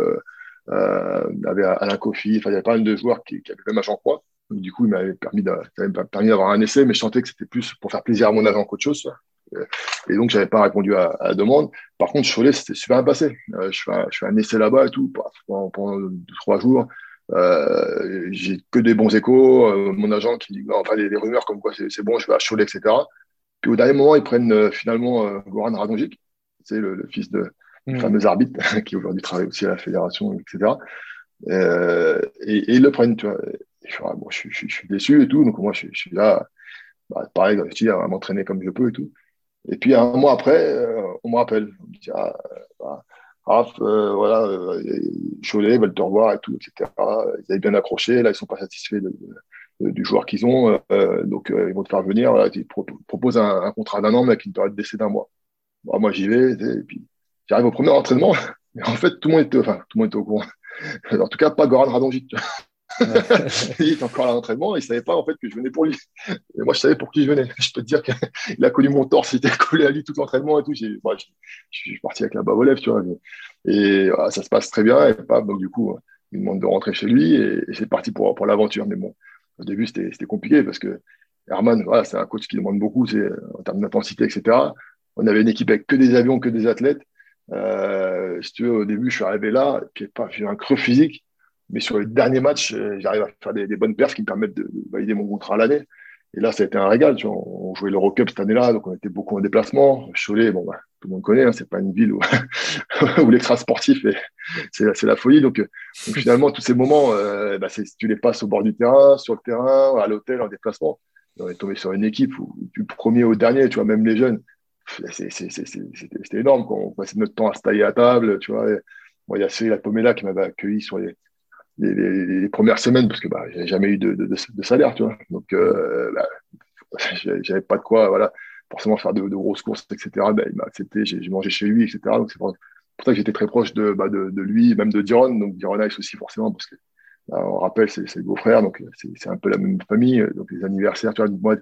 euh, avait Alain Kofi. Enfin, il y avait pas mal de joueurs qui, qui avaient le même agent quoi. Donc, du coup, il m'avait permis d'avoir un essai, mais je sentais que c'était plus pour faire plaisir à mon agent qu'autre chose. Et donc, j'avais pas répondu à, la demande. Par contre, Cholet, c'était super bien passé. Euh, je, fais un, je fais un essai là-bas et tout pendant, pendant deux, trois jours. Euh, j'ai que des bons échos. Euh, mon agent qui dit, enfin, les, rumeurs comme quoi c'est bon, je vais à Cholet, etc. Puis au dernier moment, ils prennent euh, finalement euh, Goran Radonjic, c'est le, le, fils de, mmh. fameux arbitre qui aujourd'hui travaille aussi à la fédération, etc. et, et ils le prennent, tu vois. Je, ah, bon, je, je, je, suis déçu et tout. Donc moi, je, suis là, bah, pareil, je à m'entraîner comme je peux et tout. Et puis un mois après, euh, on me rappelle. On me dit, ah, bah, Raph, euh, voilà, euh, Cholet veulent te revoir et tout, etc. Ils avaient bien accroché, là, ils sont pas satisfaits du joueur qu'ils ont, donc ils vont te faire venir. Voilà, ils proposent un, contrat d'un an, mais avec une période d'essai d'un mois. moi, j'y vais, et puis j'arrive au premier entraînement, et en fait, tout le monde était, enfin, tout le monde était au courant. en tout cas, pas Goran Radonjic. il est encore à l'entraînement il savait pas en fait que je venais pour lui. Moi, je savais pour qui je venais. Je peux te dire qu'il a connu mon torse, il était collé à lui tout l'entraînement et tout. Je, suis parti avec la bave tu vois. Et ça se passe très bien. Et pas, du coup, il me demande de rentrer chez lui et, c'est parti pour, pour l'aventure. Mais bon, au début, c'était, compliqué parce que Herman, voilà, c'est un coach qui demande beaucoup en termes d'intensité, etc. On avait une équipe avec que des avions, que des athlètes. Euh, si tu veux, au début, je suis arrivé là, puis j'ai un creux physique. Mais sur les derniers matchs, euh, j'arrive à faire des, bonnes perfs qui me permettent de, valider mon contrat à l'année. Et là, ça a été un régal. On jouait l'Eurocup cette année-là, donc on était beaucoup en déplacement. Cholet, bon, bah, tout le monde connaît, hein, c'est pas une ville où, où l'extra sportif, c'est la folie. Donc, donc, finalement, tous ces moments, euh, bah, tu les passes au bord du terrain, sur le terrain, à l'hôtel, en déplacement. On est tombé sur une équipe où, du premier au dernier, tu vois, même les jeunes, c'était énorme. On passait notre temps à se tailler à table, tu vois. il y a Cyril Pomela qui m'avait accueilli sur les, les, premières semaines parce que bah, j'avais jamais eu de, de, de, salaire, tu vois. Donc, euh, bah, j'avais pas de quoi, voilà, forcément faire de, grosses courses, etc. Bah, il m'a accepté, j'ai mangé chez lui, etc. Donc, c'est pour, ça que j'étais très proche de, bah, de, lui, même de Diron. Donc, Diron Ice aussi, forcément, parce que bah, on rappelle, c'est le beau-frère, donc c'est un peu la même famille. Donc, les anniversaires, tu vois, moi,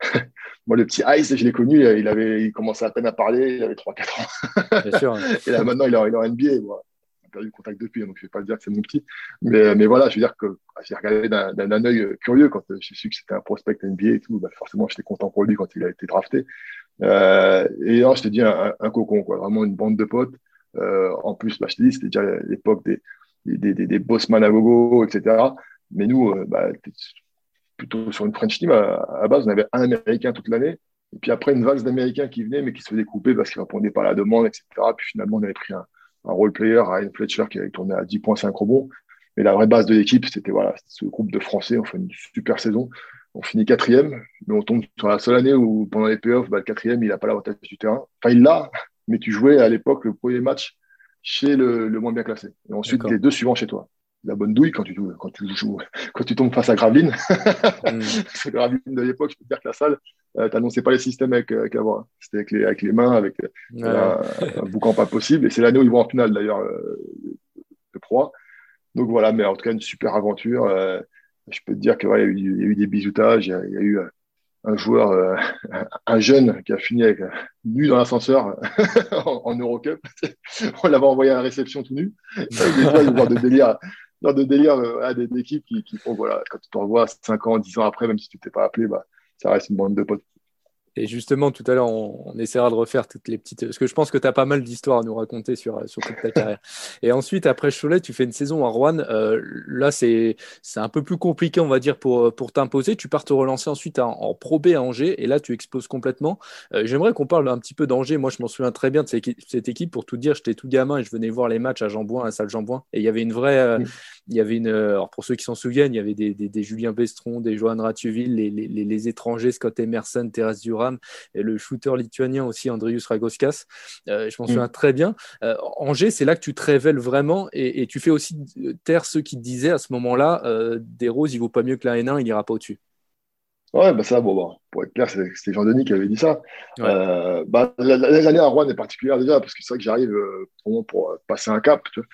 moi, le petit Ice, je l'ai connu, il avait, il commençait à peine à parler, il avait 3-4 ans. Bien sûr. Et là, maintenant, il est en, il est en NBA. Moi perdu contact depuis, donc je ne vais pas dire que c'est mon petit. Mais, mais voilà, je veux dire que bah, j'ai regardé d'un œil curieux quand j'ai su que c'était un prospect NBA et tout. Bah, forcément, j'étais content pour lui quand il a été drafté. Euh, et là, je te dis un, cocon, quoi, vraiment une bande de potes. Euh, en plus, bah, je te dis, c'était déjà l'époque des, des, des, des bossman à gogo, etc. Mais nous, euh, bah, plutôt sur une French team, à, à, base, on avait un Américain toute l'année. Et puis après, une valse d'Américains qui venaient, mais qui se faisaient couper parce qu'ils répondaient pas à la demande, etc. Puis finalement, on avait pris un, un role player, Ryan Fletcher, qui avait tourné à 10 points, 5 rebonds. Mais la vraie base de l'équipe, c'était voilà, ce groupe de Français. On fait une super saison. On finit quatrième, mais on tombe sur la seule année où, pendant les playoffs, bah, le quatrième, il n'a pas l'avantage du terrain. Enfin, il l'a, mais tu jouais à l'époque le premier match chez le, le moins bien classé. Et ensuite, les deux suivants chez toi la bonne douille quand tu quand tu joues, quand tu tombes face à Graveline. Mm. Graveline de l'époque, je peux te dire que la salle, euh, t'annonçais pas les systèmes avec, avec la voix. C'était avec les, avec les mains, avec euh, un, boucan pas possible. Et c'est l'année où ils vont en finale d'ailleurs euh, de proie. Donc voilà, mais en tout cas une super aventure. Euh, je peux te dire qu'il ouais, y, a eu des bisoutages, il y a, il y a eu un joueur, euh, un jeune qui a fini avec nu dans l'ascenseur en, en, Eurocup. On l'avait envoyé à la réception tout nu. Des fois, de délire de délire euh, à des, équipes qui, qui, font, voilà, quand tu te revois 5 ans, 10 ans après, même si tu t'es pas appelé, bah, ça reste une bande de potes.
Et justement, tout à l'heure, on, essaiera de refaire toutes les petites. Parce que je pense que tu as pas mal d'histoires à nous raconter sur, sur toute ta carrière. Et ensuite, après Cholet, tu fais une saison à Rouen. Euh, là, c'est un peu plus compliqué, on va dire, pour, pour t'imposer. Tu pars te relancer ensuite en, en Pro B à Angers. Et là, tu exploses complètement. Euh, j'aimerais qu'on parle un petit peu d'Angers. Moi, je m'en souviens très bien de cette équipe. Pour tout dire, j'étais tout gamin et je venais voir les matchs à Jambouin, à la salle Jambouin. Et il y avait une vraie. Euh, il y avait une. Alors, pour ceux qui s'en souviennent, il y avait des, des, Julien Bestron, des Johan Ratuville, les, les, les, étrangers, Scott Emerson, Thérèse Et le shooter lituanien aussi, Andrius Ragoskas. Euh, je m'en mm. souviens très bien. Euh, Angers, c'est là que tu te révèles vraiment et, tu fais aussi taire ceux qui te disaient à ce moment-là euh, des roses, il vaut pas mieux que la N1, il n'ira pas au-dessus.
Ouais, bah ça, bon, pour être clair, c'était Jean-Denis qui avait dit ça. bah, L'année à Rouen est particulière déjà, parce que c'est vrai que j'arrive pour, pour, passer un cap. Tu vois.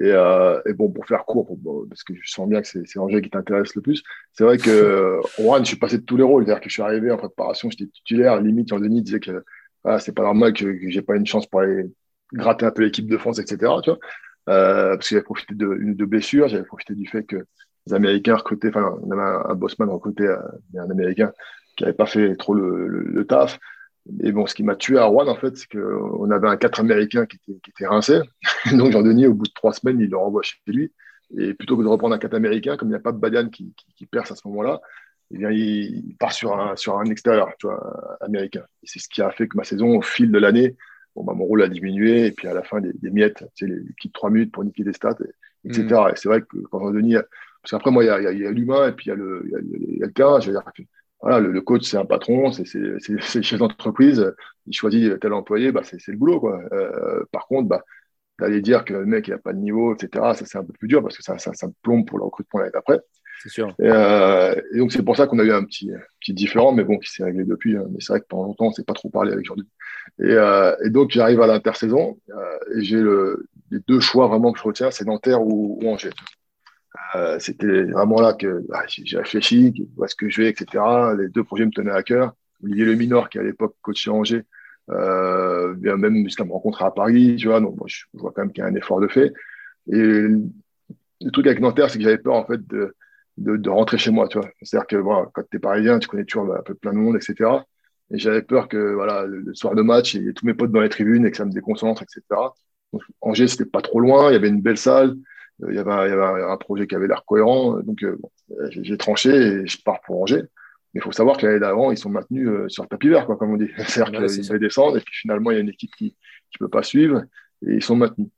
Euh, et, bon, pour faire court, parce que je sens bien que c'est Angers qui t'intéresse le plus, c'est vrai que Rouen, je suis passé de tous les rôles. C'est-à-dire que je suis arrivé en préparation, j'étais titulaire. Limite, Jean-Denis disait que ah, c'est pas normal que, que j'ai pas une chance pour aller gratter un peu l'équipe de France, etc. Tu vois euh, parce que j'avais profité de, de blessures, j'avais profité du fait que les Américains recrutaient, enfin, on avait un, un bossman recruté, euh, un Américain qui n'avait pas fait trop le taf. Et bon, ce qui m'a tué à Rouen, en fait, c'est qu'on avait un 4 américain qui était, qui était rincé. Donc, Jean-Denis, au bout de trois semaines, il le renvoie chez lui. Et plutôt que de reprendre un 4 américain, comme il n'y a pas de Badian qui, qui, perce à ce moment-là, eh bien, il part sur un, sur un extérieur, tu vois, américain. Et c'est ce qui a fait que ma saison, au fil de l'année, bon, bah, mon rôle a diminué. Et puis, à la fin, des, des miettes, tu sais, les, petites 3 minutes pour niquer des stats, etc. Mm. Et c'est vrai que quand Jean-Denis, parce qu'après, moi, il y a, l'humain et puis il y a le, y a, y a le terrain. Je veux dire, voilà, le, coach, c'est un patron, c'est le chef d'entreprise, il choisit tel employé, bah, c'est le boulot. Quoi. Euh, par contre, bah, d'aller dire que le mec il n'a pas de niveau, etc., ça c'est un peu plus dur parce que ça, ça, ça plombe pour le recrutement l'année d'après.
C'est sûr.
Et, euh, et donc c'est pour ça qu'on a eu un petit, petit différent, mais bon, qui s'est réglé depuis. Hein. Mais c'est vrai que pendant longtemps, on ne s'est pas trop parlé avec Jordi. Et, euh, et donc j'arrive à l'intersaison euh, et j'ai le, les deux choix vraiment que je retiens, c'est Nanterre ou, ou Angers. Euh, c'était vraiment là que bah, j'ai réfléchi, où est-ce que je vais, etc. Les deux projets me tenaient à cœur. Olivier Le Minor, qui à l'époque coachait Angers, euh, même jusqu'à me rencontrer à Paris, tu vois. Donc, je vois quand même qu'il y a un effort de fait. Et le truc avec Nanterre, c'est que j'avais peur, en fait, de, de, rentrer chez moi, tu vois. C'est-à-dire que, voilà, quand tu es parisien, tu connais toujours un peu plein de monde, etc. Et j'avais peur que, voilà, le, soir de match, il y ait tous mes potes dans les tribunes et que ça me déconcentre, etc. Donc, Angers, c'était pas trop loin, il y avait une belle salle. Euh, il y, avait un, il y avait un projet qui avait l'air cohérent. Donc, euh, euh, j'ai tranché et je pars pour Angers. Mais il faut savoir que l'année d'avant, ils sont maintenus sur le tapis vert, quoi, comme on dit. C'est-à-dire qu'ils devaient descendre et puis finalement, il y a une équipe qui ne peut pas suivre et ils sont maintenus.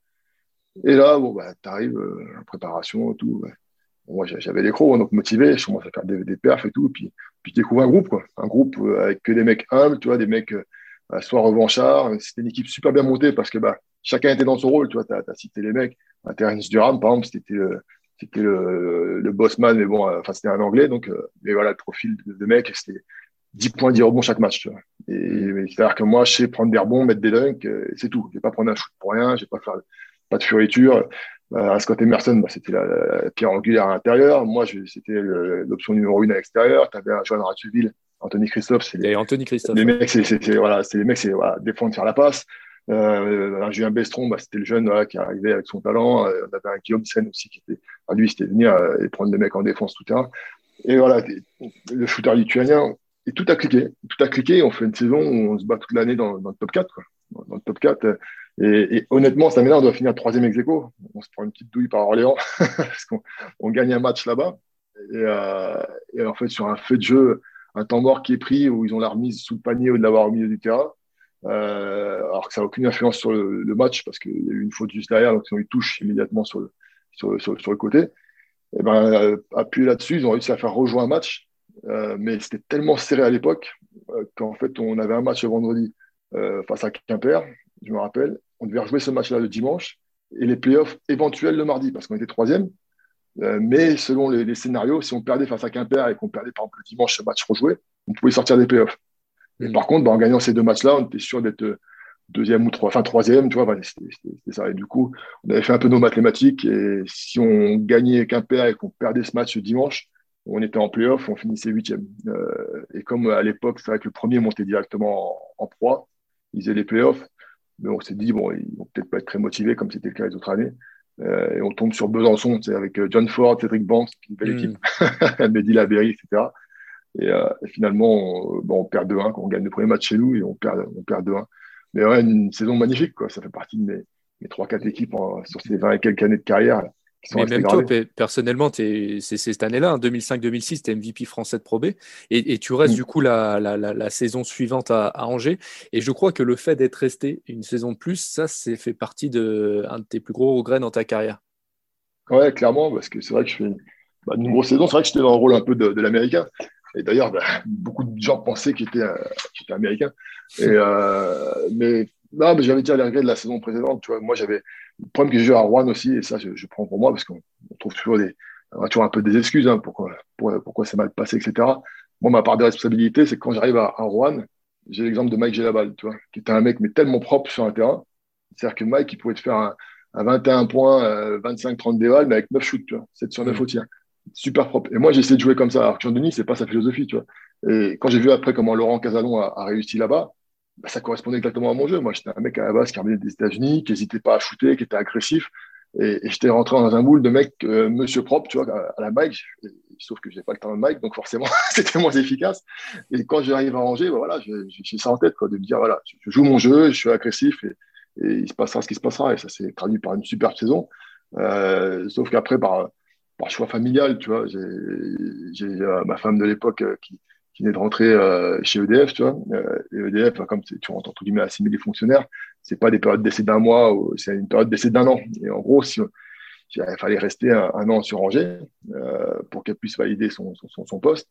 Et là, bon, bah, tu arrives en préparation, tout. moi, j'avais les crocs, donc motivé, je commence à faire des, des perfs et tout. Et puis, puis tu découvres un groupe, quoi. Un groupe avec que des mecs humbles, tu vois, des mecs soit revanchards. C'était une équipe super bien montée parce que bah, chacun était dans son rôle, tu as, cité les mecs. Terence Durham, par exemple, c'était le, c'était le, bossman, mais bon, enfin, c'était un anglais, donc, euh, mais voilà, le profil de, mec, c'était 10 points, 10 rebonds chaque match. Et, c'est-à-dire que moi, je sais prendre des rebonds, mettre des dunks, euh, c'est tout. Je vais pas prendre un shoot pour rien, je vais pas faire, pas de furiture. Euh, Scott Emerson, bah, c'était la, pierre angulaire à l'intérieur. Moi, c'était l'option numéro une à l'extérieur. Tu avais un Joan Anthony Christophe.
C'est les, Anthony Christophe.
Les mecs, c'est, voilà, c'est les mecs, c'est voilà, défendre, faire la passe. Euh, Julien Bestron, bah, c'était le jeune qui arrivait avec son talent. Euh, on avait un Guillaume Sen aussi qui était, lui, c'était venir euh, et prendre des mecs en défense tout terrain. Et voilà, le shooter lituanien, et tout a cliqué. Tout a cliqué. On fait une saison où on se bat toute l'année dans, dans, le top 4. Quoi. Dans le top 4. Et, et honnêtement, ça on doit finir troisième ex -aequo. On se prend une petite douille par Orléans parce qu'on on gagne un match là-bas. Et, et, en fait, sur un fait de jeu, un temps mort qui est pris où ils ont la remise sous le panier ou de l'avoir au milieu du terrain. Euh, alors que ça n'a aucune influence sur le, match parce qu'il y a eu une faute juste derrière, donc ils ont eu touche immédiatement sur le, côté. Et ben, euh, appuyé là-dessus, ils ont réussi à faire rejouer un match, euh, mais c'était tellement serré à l'époque qu'en fait, on avait un match le vendredi face à Quimper, je me rappelle. On devait rejouer ce match-là le dimanche et les playoffs éventuels le mardi parce qu'on était troisième. Mais selon les, les, scénarios, si on perdait face à Quimper et qu'on perdait par exemple le dimanche ce match rejoué, on pouvait sortir des playoffs. Et mm. par contre, bah, en gagnant ces deux matchs-là, on était sûr d'être euh, deuxième ou trois, enfin troisième, tu vois, c'était ça. Et du coup, on avait fait un peu nos mathématiques et si on gagnait Quimper et qu'on perdait ce match dimanche, on était en playoff, on finissait huitième. Euh, et comme à l'époque, c'est vrai que le premier montait directement en, proie, ils faisaient les playoffs, mais on s'est dit, bon, ils vont peut-être pas être très motivés comme c'était le cas les autres années. Euh, et on tombe sur Besançon, avec John Ford, Cédric Banks, une belle mm. équipe, Mehdi Laberry, etc. Et, finalement, on, bon, on perd 2-1, on gagne le premier match chez nous et on perd, on perd 2-1. Mais ouais, une saison magnifique, quoi. Ça fait partie de mes, mes 3-4 équipes sur ces 20 et quelques années de carrière.
Mais même toi, personnellement, c'est cette année-là, 2005-2006, tu es MVP français de Pro B, et, tu restes mm. du coup la, la, la, saison suivante à, Angers. Et je crois que le fait d'être resté une saison de plus, ça, c'est fait partie de un de tes plus gros regrets dans ta carrière.
Ouais, clairement, parce que c'est vrai que je fais bah, une grosse saison. C'est vrai que j'étais dans le rôle un peu de, de l'américain. Et d'ailleurs, bah, beaucoup de gens pensaient qu'il était, euh, américain. Et, euh, mais non, mais j'avais déjà les regrets de la saison précédente. Tu vois, moi, j'avais le problème que j'ai eu à Rouen aussi, et ça, je, prends pour moi parce qu'on trouve toujours des, toujours un peu des excuses hein, pourquoi, pourquoi c'est mal passé, etc. Moi, ma part de responsabilité, c'est que quand j'arrive à, Rouen, j'ai l'exemple de Mike Gélabal, tu vois, qui était un mec mais tellement propre sur un terrain. C'est-à-dire que Mike, il pouvait te faire un, 21 points, 25-30 euh, déval, mais avec 9 shoots, tu vois, 7 sur 9 mmh. au tir. Super propre. Et moi, j'ai essayé de jouer comme ça. Arthur Denis, c'est pas sa philosophie, tu vois. Et quand j'ai vu après comment Laurent Casalon a réussi là-bas, bah, ça correspondait exactement à mon jeu. Moi, j'étais un mec à la base qui revenait des États-Unis, qui n'hésitait pas à shooter, qui était agressif. Et, j'étais rentré dans un moule de mec, euh, monsieur propre, tu vois, à, la Mike. Sauf que j'ai pas le temps de Mike, donc forcément, c'était moins efficace. Et quand j'arrive à ranger, bah, voilà, j'ai ça en tête, quoi, de me dire, voilà, je joue mon jeu, je suis agressif et, il se passera ce qui se passera. Et ça s'est traduit par une superbe saison. Euh, sauf qu'après, par, par choix familial, tu vois, j'ai euh, ma femme de l'époque qui, de rentrer euh, chez EDF, tu vois. Euh, et EDF, comme tu rentres entre guillemets assimiler les fonctionnaires, c'est pas des périodes d'essai d'un mois, c'est une période d'essai d'un an. Et en gros, il fallait rester un, an sur Angers euh, pour qu'elle puisse valider son, poste.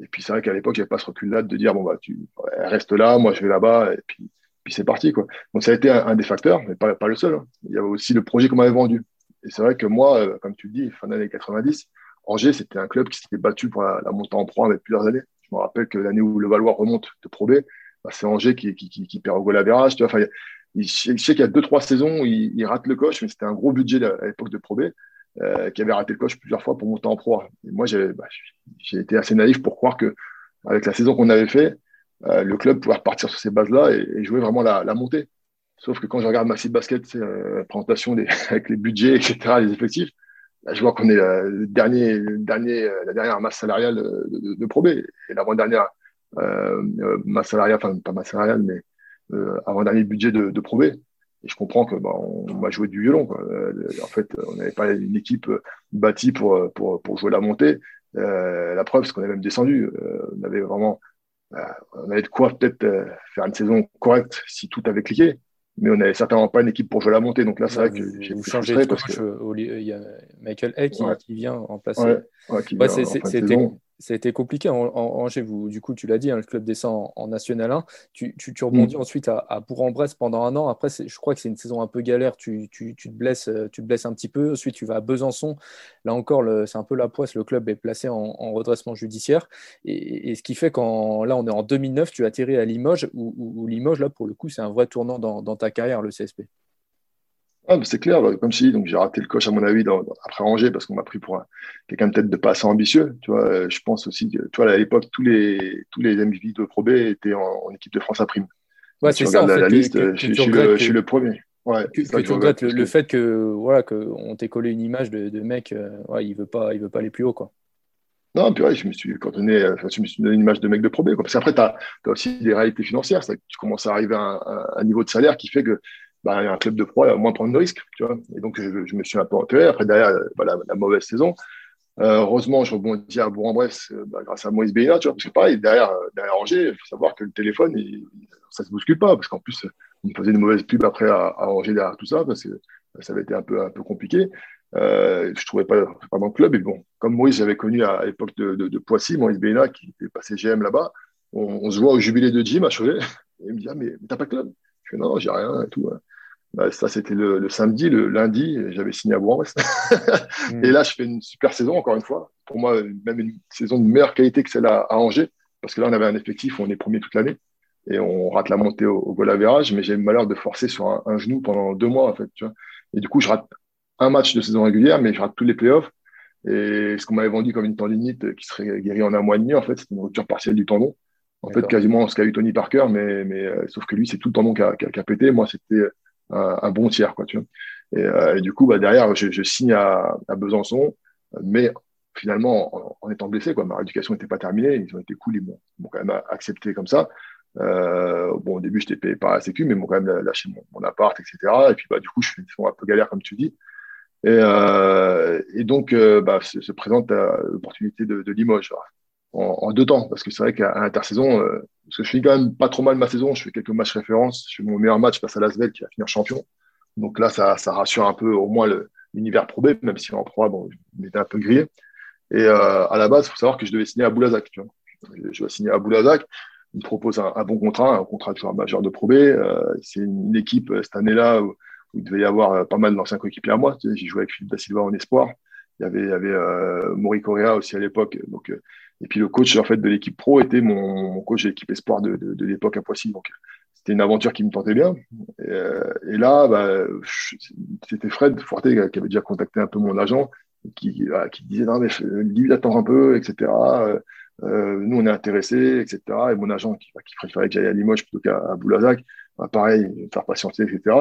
Et puis c'est vrai qu'à l'époque, j'avais pas ce recul-là de dire bon bah tu reste là, moi je vais là-bas, et puis, c'est parti quoi. Donc ça a été un, des facteurs, mais pas, le seul. Hein. Il y avait aussi le projet qu'on m'avait vendu. Et c'est vrai que moi, comme tu le dis, fin d'année 90, Angers, c'était un club qui s'était battu pour la, montée en proie avec plusieurs années. Je me rappelle que l'année où le Valois remonte de Pro B, bah, c'est Angers qui, perd au goal average. Tu vois, il, je sais qu'il y a deux, trois saisons, il, rate le coche, mais c'était un gros budget à l'époque de Pro B, euh, qui avait raté le coche plusieurs fois pour monter en proie. Et moi, j'ai bah, été assez naïf pour croire que avec la saison qu'on avait fait, euh, le club pouvait repartir sur ces bases-là et, jouer vraiment la, montée. Sauf que quand je regarde Maxi Basket, c'est euh, présentation avec les budgets, etc., les effectifs, je vois qu'on est le dernier, dernier, euh, la dernière masse salariale de, de, Pro B. Et l'avant-dernière euh, euh, masse salariale, enfin pas masse salariale, mais euh, avant-dernier budget de, de Pro B. Et je comprends que bah, on, va jouer du violon. Quoi. En fait, on n'avait pas une équipe bâtie pour, pour, pour jouer la montée. Euh, la preuve, c'est qu'on est même descendu. on avait vraiment, on avait de quoi peut-être faire une saison correcte si tout avait cliqué mais on n'avait certainement pas une équipe pour jouer la montée. Donc là, c'est vrai que j'ai
changé de parce que... Il y a Michael Hay qui, qui vient remplacer. Ouais, C'était ça a été compliqué en, Angers. Vous, du coup, tu l'as dit, hein, le club descend en, National 1. Tu, tu, tu rebondis mm. ensuite à, à Bourg-en-Bresse pendant un an. Après, je crois que c'est une saison un peu galère. Tu, tu, te blesses, euh, tu te blesses un petit peu. Ensuite, tu vas à Besançon. Là encore, c'est un peu la poisse. Le club est placé en, redressement judiciaire. Et, ce qui fait qu'en là, on est en 2009, tu atterris à Limoges, où, Limoges, là, pour le coup, c'est un vrai tournant dans, dans ta carrière, le CSP.
Ah, c'est clair, bah, comme dis, donc j'ai raté le coche à mon avis après Angers parce qu'on m'a pris pour quelqu'un peut-être de pas assez ambitieux. Tu vois, euh, je pense aussi que tu vois, à l'époque, tous les, tous les MVP de Pro B étaient en, équipe de France à prime.
Ouais, c'est ça. En fait,
la, liste, je, suis le, premier.
Ouais, que, tu regrettes le, fait que voilà qu'on t'ait collé une image de, de mec, euh, ouais, il veut pas, il veut pas aller plus haut quoi.
Non, puis ouais, je me suis cantonné, euh, je me suis donné une image de mec de Pro B. Quoi. Parce qu'après, tu as, aussi des réalités financières. Tu commences à arriver à un, un, niveau de salaire qui fait que bah, un club de pro, il a moins prendre de risques. Tu vois et donc, je, me suis un peu enterré. Après, derrière, bah, la, mauvaise saison. Euh, heureusement, je rebondis à Bourg-en-Bresse euh, bah, grâce à Moïse Béina, tu vois, parce que pareil, derrière, euh, derrière Angers, il faut savoir que le téléphone, ça se bouscule pas, parce qu'en plus, on me faisait une mauvaise pub après à, à, Angers derrière tout ça, parce que ça avait été un peu, un peu compliqué. Je trouvais pas, pas club. Et bon, comme Moïse, j'avais connu à, l'époque de, Poissy, Moïse Béina, qui était passé GM là-bas, on, se voit au jubilé de Jim à Cholet, et il me dit, ah, mais, mais t'as pas de club? Je fais, non, j'ai rien et tout. Hein. Bah, ça, c'était le, samedi. Le lundi, j'avais signé à Bourg-en-Bresse. Hmm. Et là, je fais une super saison, encore une fois. Pour moi, même une saison de meilleure qualité que celle à, Angers. Parce que là, on avait un effectif où on est premier toute l'année. Et on rate la montée au, au goal average. Mais j'ai le malheur de forcer sur un, genou pendant deux mois, en fait. Tu vois. Et du coup, je rate un match de saison régulière, mais je rate tous les playoffs. Et ce qu'on m'avait vendu comme une tendinite qui serait guérie en un mois et demi, en fait, c'est une rupture partielle du tendon. En fait, quasiment ce qu'a eu Tony Parker, mais, mais euh, sauf que lui, c'est tout le tendon qui a, qui a pété. Moi, c'était un, bon tiers. Quoi, tu vois. Et, euh, du coup, bah, derrière, je, signe à, Besançon, mais finalement, en, étant blessé, quoi, ma rééducation n'était pas terminée. Ils ont été cool, ils m'ont quand même accepté comme ça. Euh, bon, au début, je n'étais payé par la Sécu, mais ils m'ont quand même lâché mon, appart, etc. Et puis, bah, du coup, je saison un peu galère, comme tu dis. Et, euh, donc, euh, bah, se, se, présente l'opportunité de, Limoges en, deux temps, parce que c'est vrai qu'à l'intersaison, euh, parce que je finis quand même pas trop mal ma saison, je fais quelques matchs référence, je fais mon meilleur match face à Lasvel qui va finir champion. Donc là, ça, ça rassure un peu au moins l'univers Pro B, même si en Pro bon, je m'étais un peu grillé. Et euh, à la base, il faut savoir que je devais signer à Boulazac. Tu vois. Je, je vais signer à Boulazac il me propose un, un, bon contrat, un contrat de joueur majeur de Pro B. Euh, c'est une équipe euh, cette année-là où, il devait y avoir euh, pas mal d'anciens coéquipiers à moi. Tu sais, j'ai joué avec Philippe Da Silva en espoir. Il y avait, il y avait euh, Correa aussi à l'époque. Donc, euh, et puis le coach en fait de l'équipe pro était mon, mon coach de l'équipe espoir de, de, de l'époque à Poissy. Donc c'était une aventure qui me tentait bien. Et, et là, bah, c'était Fred Forté qui avait déjà contacté un peu mon agent, qui, qui disait non mais lui attendre un peu, etc. Euh, nous, on est intéressés, etc. Et mon agent qui, qui préférait que j'aille à Limoges plutôt qu'à Boulazac, bah, pareil, faire patienter, etc.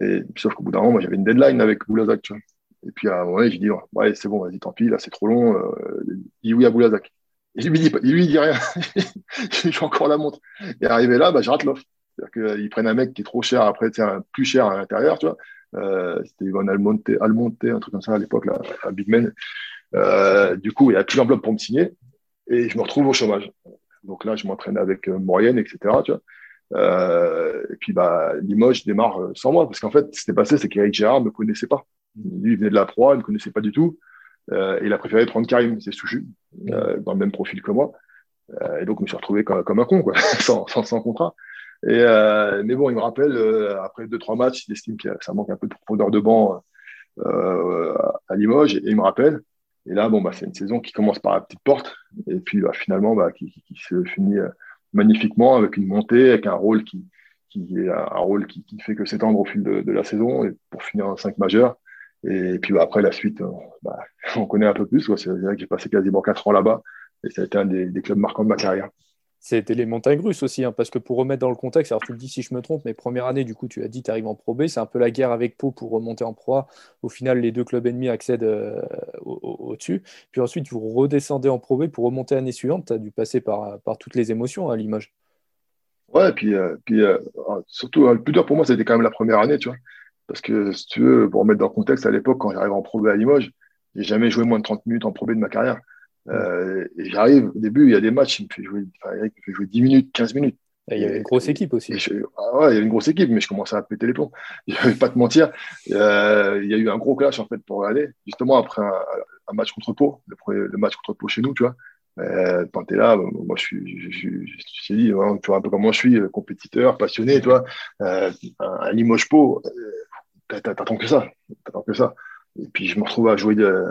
Et, sauf qu'au bout d'un moment, moi, j'avais une deadline avec Boulazac. Tu vois. Et puis à un moment j'ai dit, ouais, c'est bon, vas-y, tant pis, là, c'est trop long. Euh, dis oui à Boulazac. Et lui, il dit, rien. J'ai encore la montre. Et arrivé là, bah, je rate l'offre. C'est-à-dire qu'ils prennent un mec qui est trop cher, après, c'est plus cher à l'intérieur, tu vois. Euh, c'était Ivan Almonte, un truc comme ça à l'époque, là, un big man. Euh, du coup, il a plus d'enveloppe pour me signer et je me retrouve au chômage. Donc là, je m'entraîne avec moyenne, etc. Tu vois. Et puis, bah, Limoges démarre sans moi, parce qu'en fait, ce qui s'est passé, c'est qu'Eric Gérard ne me connaissait pas. Lui, il venait de la proie, il ne connaissait pas du tout. Euh, et il a préféré prendre Karim, c'est Souchu, euh, dans le même profil que moi. Euh, et donc, je me suis retrouvé comme, comme un con, quoi, sans, sans, sans, contrat. Et, mais bon, il me rappelle, après deux, trois matchs, il estime que ça manque un peu de profondeur de banc à Limoges, et il me rappelle. Et là, bon, bah, c'est une saison qui commence par la petite porte et puis bah, finalement bah, qui, qui, se finit magnifiquement avec une montée, avec un rôle qui, qui est un rôle qui, qui fait que s'étendre au fil de, de, la saison et pour finir en 5 majeurs. Et puis bah, après la suite, euh, bah, on connaît un peu plus. C'est vrai que j'ai passé quasiment 4 ans là-bas et ça a été un des, des clubs marquants de ma carrière
c'était les montagnes russes aussi, hein, parce que pour remettre dans le contexte, alors tu le dis si je me trompe, mais première année, du coup, tu as dit, tu arrives en Pro B, c'est un peu la guerre avec Pau pour remonter en Pro A. Au final, les deux clubs ennemis accèdent euh, au-dessus. Puis ensuite, vous redescendez en Pro B pour remonter l'année suivante. Tu as dû passer par, par toutes les émotions à Limoges.
Ouais, et puis, euh, puis euh, surtout, le plus dur pour moi, c'était quand même la première année, tu vois. Parce que si tu veux, pour remettre dans le contexte, à l'époque, quand j'arrive en Pro B à Limoges, j'ai jamais joué moins de 30 minutes en Pro B de ma carrière. Euh, et j'arrive, au début, il y a des matchs, il me fait jouer, enfin, Eric me fait jouer 10 minutes, 15 minutes.
Et il y avait une grosse équipe aussi.
Je, ah ouais, il y avait une grosse équipe, mais je commençais à péter les plombs. Je vais pas te mentir. Euh, il y a eu un gros clash, en fait, pour aller, justement, après un, un match contre Pau, le, le, match contre Pau chez nous, tu vois. Euh, quand t'es là, moi, je suis, je, je, je, je dit, tu vois un peu comment je suis, euh, compétiteur, passionné, tu vois. Euh, un Limoges Pau, t'attends que ça. T'attends que ça. Et puis, je me retrouve à jouer de,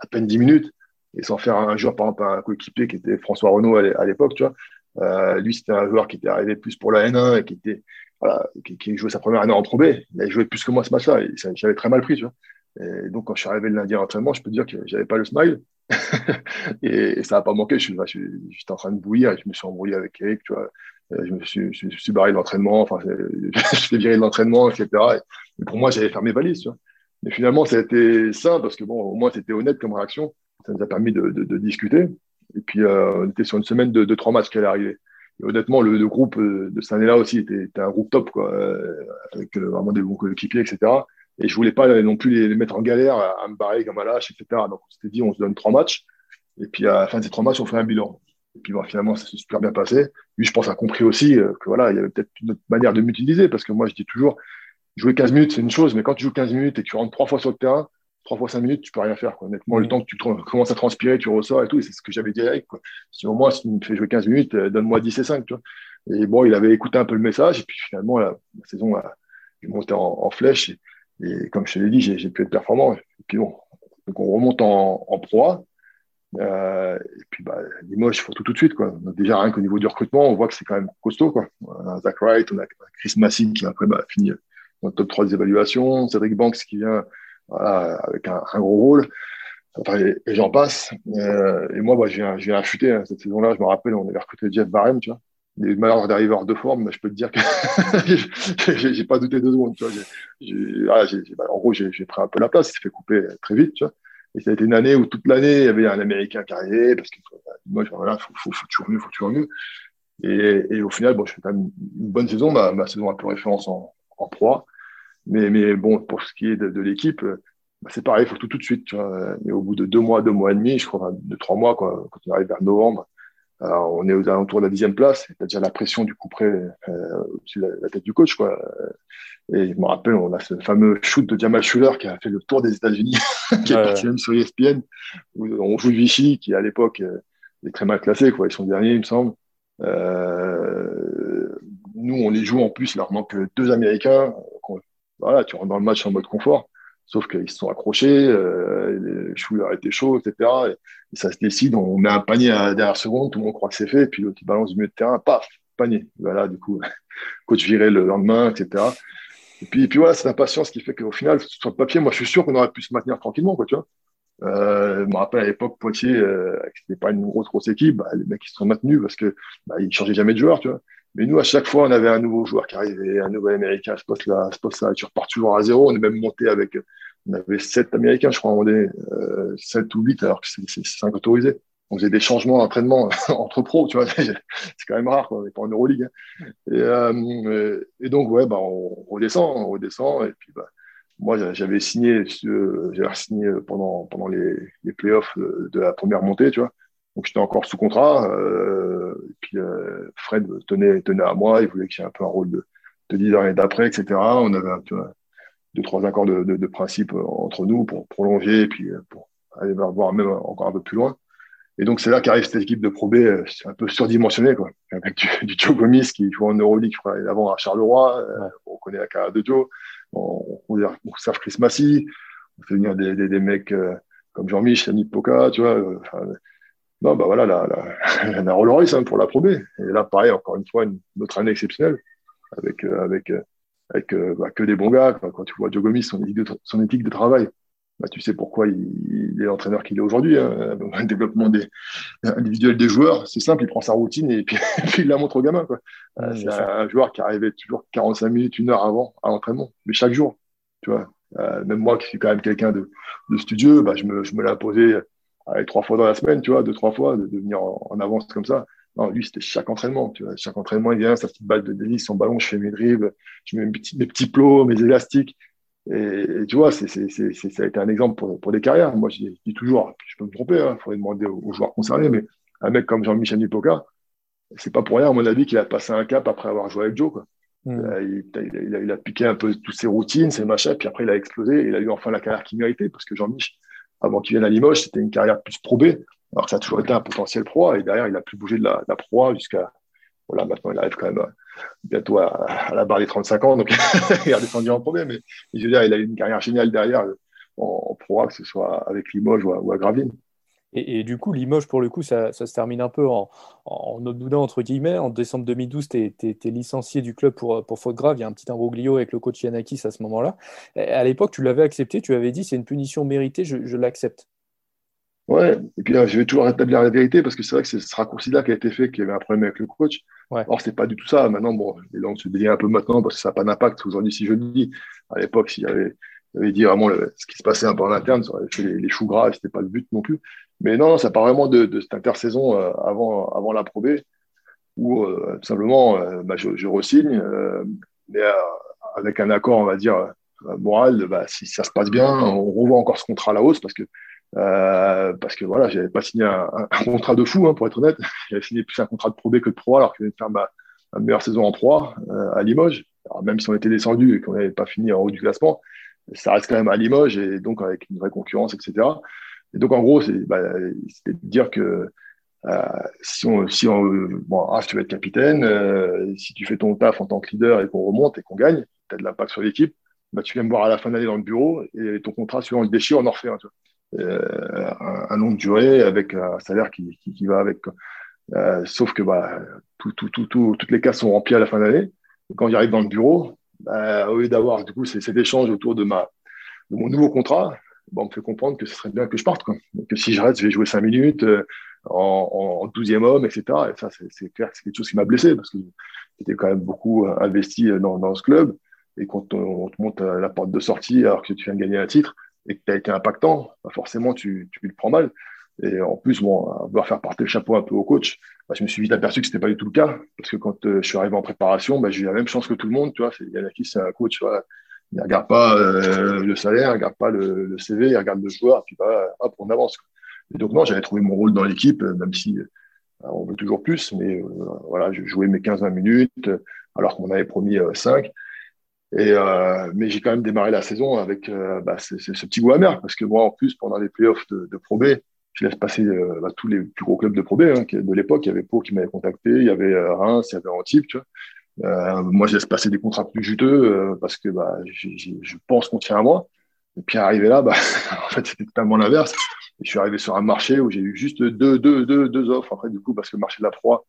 à peine 10 minutes et sans faire un joueur, par exemple, un coéquipier qui était François Renault à l'époque, tu vois. Euh, lui, c'était un joueur qui était arrivé plus pour la N1 et qui était, qui, jouait sa première année en Pro B. Il a joué plus que moi ce match-là et j'avais très mal pris, tu vois. Et donc, quand je suis arrivé le lundi à l'entraînement, je peux te dire que j'avais pas le smile. et, ça n'a pas manqué. Je, je, j'étais en train de bouillir et je me suis embrouillé avec Eric, tu vois. Euh, je me suis, je, je suis barré de l'entraînement, enfin, je suis viré de l'entraînement, etc. Et, pour moi, j'allais faire mes valises, tu vois. Mais finalement, ça a été simple parce que bon, au moins, c'était honnête comme réaction ça nous a permis de, de, de discuter. Et puis, euh, on était sur une semaine de, de trois matchs qui allait arriver. Et honnêtement, le, groupe euh, de cette année-là aussi était, était, un groupe top, quoi, euh, avec euh, vraiment des bons coéquipiers, etc. Et je voulais pas non plus les, les mettre en galère, à, à, me barrer comme un lâche, etc. Donc, on s'était dit, on se donne trois matchs. Et puis, à la fin de ces trois matchs, on fait un bilan. Et puis, bon, finalement, ça s'est super bien passé. Lui, je pense, a compris aussi que voilà, il y avait peut-être une autre manière de m'utiliser, parce que moi, je dis toujours, jouer 15 minutes, c'est une chose, mais quand tu joues 15 minutes et que tu rentres trois fois sur le terrain, trois fois cinq minutes, tu peux rien faire. Quoi. Honnêtement, le mm. temps que tu commences à transpirer, tu ressors et tout, c'est ce que j'avais dit avec. Quoi. Si au moins, si tu me fais jouer 15 minutes, euh, donne-moi 10 et 5. Tu vois. Et bon, il avait écouté un peu le message, et puis finalement, la, la saison a monté en, en flèche. Et, et, comme je te l'ai dit, j'ai pu être performant. Et puis bon, donc on remonte en, en proie. Euh, et puis bah, Limoges, il faut tout tout de suite. Quoi. Déjà, rien qu'au niveau du recrutement, on voit que c'est quand même costaud. Quoi. On a Zach Wright, on a Chris Massine qui après bah, fini dans le top 3 des évaluations, Cédric Banks qui vient voilà, avec un, gros rôle. Enfin, et, j'en passe. Euh, et moi, bah, j'ai un, affûté hein, cette saison-là. Je me rappelle, on avait recruté Jeff Barham, tu vois. Il a eu d'arriver hors de forme, mais je peux te dire que j'ai pas douté deux secondes. Tu vois. Bah, en gros, j'ai pris un peu la place. Il s'est fait couper très vite. Tu vois. Et ça a été une année où toute l'année, il y avait un Américain qui arrivait parce que moi, voilà, faut, faut, faut toujours mieux, faut toujours mieux. Et, et, au final, bon, je fais une bonne saison, ma, saison un peu référence en, en proie. Mais, mais bon, pour ce qui est de, l'équipe, bah, c'est pareil, il faut tout tout de suite. Tu vois. Mais au bout de deux mois, deux mois et demi, je crois, de trois mois, quand on arrive vers novembre, alors, on est aux alentours de la dixième place, c'est-à-dire la pression du coup près euh, au-dessus de la, tête du coach. Quoi. Et je me rappelle, on a ce fameux shoot de Jamal Schuller qui a fait le tour des États-Unis, qui est parti même sur ESPN, où on joue Vichy, qui à l'époque euh, est très mal classé, quoi. ils sont derniers, il me semble. Euh, nous, on les joue en plus, il leur manque deux Américains. Voilà, tu rentres dans le match en mode confort. Sauf qu'ils se sont accrochés, euh, les chouillard étaient chauds, etc. Et, ça se décide, on met un panier à la dernière seconde, tout le monde croit que c'est fait, puis l'autre balance du milieu de terrain, paf, panier. Voilà, du coup, coach viré le lendemain, etc. Et puis, et puis voilà, c'est l'impatience qui fait qu'au final, sur le papier, moi je suis sûr qu'on aurait pu se maintenir tranquillement, quoi, tu vois. Euh, je me rappelle à l'époque, Poitiers, euh, c'était pas une grosse, grosse équipe, bah, les mecs ils se sont maintenus parce que bah, ils changeaient jamais de joueur, tu vois. Mais nous, à chaque fois, on avait un nouveau joueur qui arrivait, un nouvel Américain ce poste-là, ce poste-là. Tu repars toujours à zéro. On est même monté avec, on avait sept Américains, je crois, on est euh, sept ou huit, alors que c'est cinq autorisés. On faisait des changements d'entraînement entre pros, tu vois. c'est quand même rare, quoi. On n'est pas en Euroleague. Hein. Et, euh, et, donc, ouais, bah, on redescend, on redescend. Et puis, bah, moi, j'avais signé, j'avais signé pendant, pendant les, les playoffs de la première montée, tu vois. Donc j'étais encore sous contrat. Euh, puis euh, Fred tenait, tenait à moi, il voulait qu'il y ait un peu un rôle de, de leader et d'après, etc. On avait tu vois, deux, trois accords de, de, de, principe entre nous pour prolonger et puis euh, pour aller voir même encore un peu plus loin. Et donc c'est là qu'arrive cette équipe de Pro B, euh, un peu surdimensionnée, quoi. Avec du, du Joe Gomis qui joue en Euroleague, avant à Charleroi. Ouais. on connaît la carrière de Joe. On, on, on serve Chris Massy. On fait venir des, des, des mecs comme Jean-Michel, Yannick Poca, tu vois. Enfin, non, bah voilà, la, la, la Rolls Royce hein, pour la Pro Et là, pareil, encore une fois, une, autre année exceptionnelle avec, euh, avec, euh, avec euh, bah, que des bons gars. Quoi. Quand tu vois Diogomis, son éthique de, son éthique de travail, bah, tu sais pourquoi il, il est l'entraîneur qu'il est aujourd'hui. Hein. Un développement des, individuel des joueurs, c'est simple, il prend sa routine et puis, il la montre aux gamins. Quoi. Mmh, c'est un, joueur qui arrivait toujours 45 minutes, une heure avant à l'entraînement, mais chaque jour. Tu vois. Même moi qui suis quand même quelqu'un de, de studieux, bah, je me, je me l'ai imposé allez, trois fois dans la semaine, tu vois, deux, trois fois, de, de venir en, en, avance comme ça. Non, lui, c'était chaque entraînement, tu vois. Chaque entraînement, il vient, sa petite balle de délice, son ballon, je fais mes dribbles, je mets mes petits, mes petits plots, mes élastiques. Et, et tu vois, c'est, c'est, c'est, ça a été un exemple pour, pour des carrières. Moi, je dis toujours, je peux me tromper, il hein, faudrait demander aux, aux, joueurs concernés, mais un mec comme Jean-Michel Nipoca, c'est pas pour rien, à mon avis, qu'il a passé un cap après avoir joué avec Joe, quoi. Mmh. Il, il, a, il, a, piqué un peu toutes ses routines, ses machins, puis après il a explosé. Et il a eu enfin la carrière qu'il méritait parce que Jean-Mich, avant qu'il vienne à Limoges, c'était une carrière plus probée, alors que ça a toujours été un potentiel pro. Et derrière, il a plus bougé de la, de la pro jusqu'à. Voilà, maintenant, il arrive quand même bientôt à, la barre des 35 ans, donc il a descendu en probé. Mais, je veux dire, il a eu une carrière géniale derrière en, en pro, que ce soit avec Limoges ou à, ou à Gravine.
Et, et, du coup, Limoges, pour le coup, ça, ça se termine un peu en, en boudin, entre guillemets. En décembre 2012, tu es, es, es, licencié du club pour, pour faute grave. Il y a un petit imbroglio avec le coach Yanakis à ce moment-là. À l'époque, tu l'avais accepté, tu avais dit c'est une punition méritée, je, je l'accepte.
Ouais, et puis là, je vais toujours rétablir la vérité parce que c'est vrai que c'est ce raccourci-là qui a été fait, qu'il y avait un problème avec le coach. Ouais. Or, c'est pas du tout ça. Maintenant, bon, les langues se délient un peu maintenant parce que ça n'a pas d'impact aujourd'hui si je le dis. À l'époque, s'il y avait, dit vraiment le, ce qui se passait un peu en interne, ça aurait fait les, les choux gras c'était pas le but non plus. Mais non, ça part vraiment de, de cette intersaison euh, avant, avant la probée où euh, tout simplement euh, bah, je, je re-signe, mais avec un accord, on va dire, moral, bah, si ça se passe bien, on revoit encore ce contrat à la hausse parce que euh, parce que voilà, j'avais pas signé un, un, contrat de fou, hein, pour être honnête. J'avais signé plus un contrat de Pro B que de Pro alors que je venais de faire ma, ma, meilleure saison en Pro euh, à Limoges. Alors, même si on était descendu et qu'on n'avait pas fini en haut du classement, ça reste quand même à Limoges et donc avec une vraie concurrence, etc. Et donc en gros, c'est bah, de dire que euh, si on, si on, bon, ah, tu veux être capitaine, euh, si tu fais ton taf en tant que leader et qu'on remonte et qu'on gagne, tu as de l'impact sur l'équipe, bah, tu viens me voir à la fin de l'année dans le bureau et ton contrat, suivant le déchire, on en refait. Tu vois euh, un, un, longue durée avec un salaire qui, qui, qui va avec. Euh, sauf que bah, tout, tout, tout, toutes les cases sont remplies à la fin de l'année. Quand j'arrive dans le bureau, bah, au lieu d'avoir du coup cet échange autour de, ma, de mon nouveau contrat, bah, on fait comprendre que ce serait bien que je parte. Que si je reste, je vais jouer cinq minutes euh, en, en 12e homme, etc. Et ça, c'est clair que c'est quelque chose qui m'a blessé parce que j'étais quand même beaucoup investi dans, dans ce club. Et quand on, te monte à la porte de sortie alors que tu viens de gagner un titre, et que tu as été impactant, bah, forcément, tu, tu le prends mal. Et en plus, bon, à vouloir faire porter le chapeau un peu au coach, bah, je me suis vite aperçu que c'était pas du tout le cas. Parce que quand euh, je suis arrivé en préparation, bah, j'ai eu la même chance que tout le monde. Tu vois, qui c'est un coach. Il regarde pas euh, le salaire, il regarde pas le, CV, il regarde le joueur, puis bah, hop, on avance. Et donc, non, j'avais trouvé mon rôle dans l'équipe, euh, même si on veut toujours plus. Mais voilà, je jouais mes 15-20 minutes, alors qu'on avait promis 5. Euh, mais j'ai quand même démarré la saison avec bah, ce petit goût amer, parce que moi, en plus, pendant les playoffs de, de Pro B, je laisse passer euh, bah, tous les plus gros clubs de Pro B hein, de l'époque. Il y avait Pau qui m'avait contacté, il y avait euh, Reims, il y avait Antibes. Tu vois. Euh, moi, je laisse passer des contrats plus juteux parce que bah, je pense qu'on tient à moi. Et puis arrivé là, bah, en fait, c'était totalement l'inverse. Je suis arrivé sur un marché où j'ai eu juste deux, deux, deux, deux offres. Après, du coup, parce que le marché de la proie,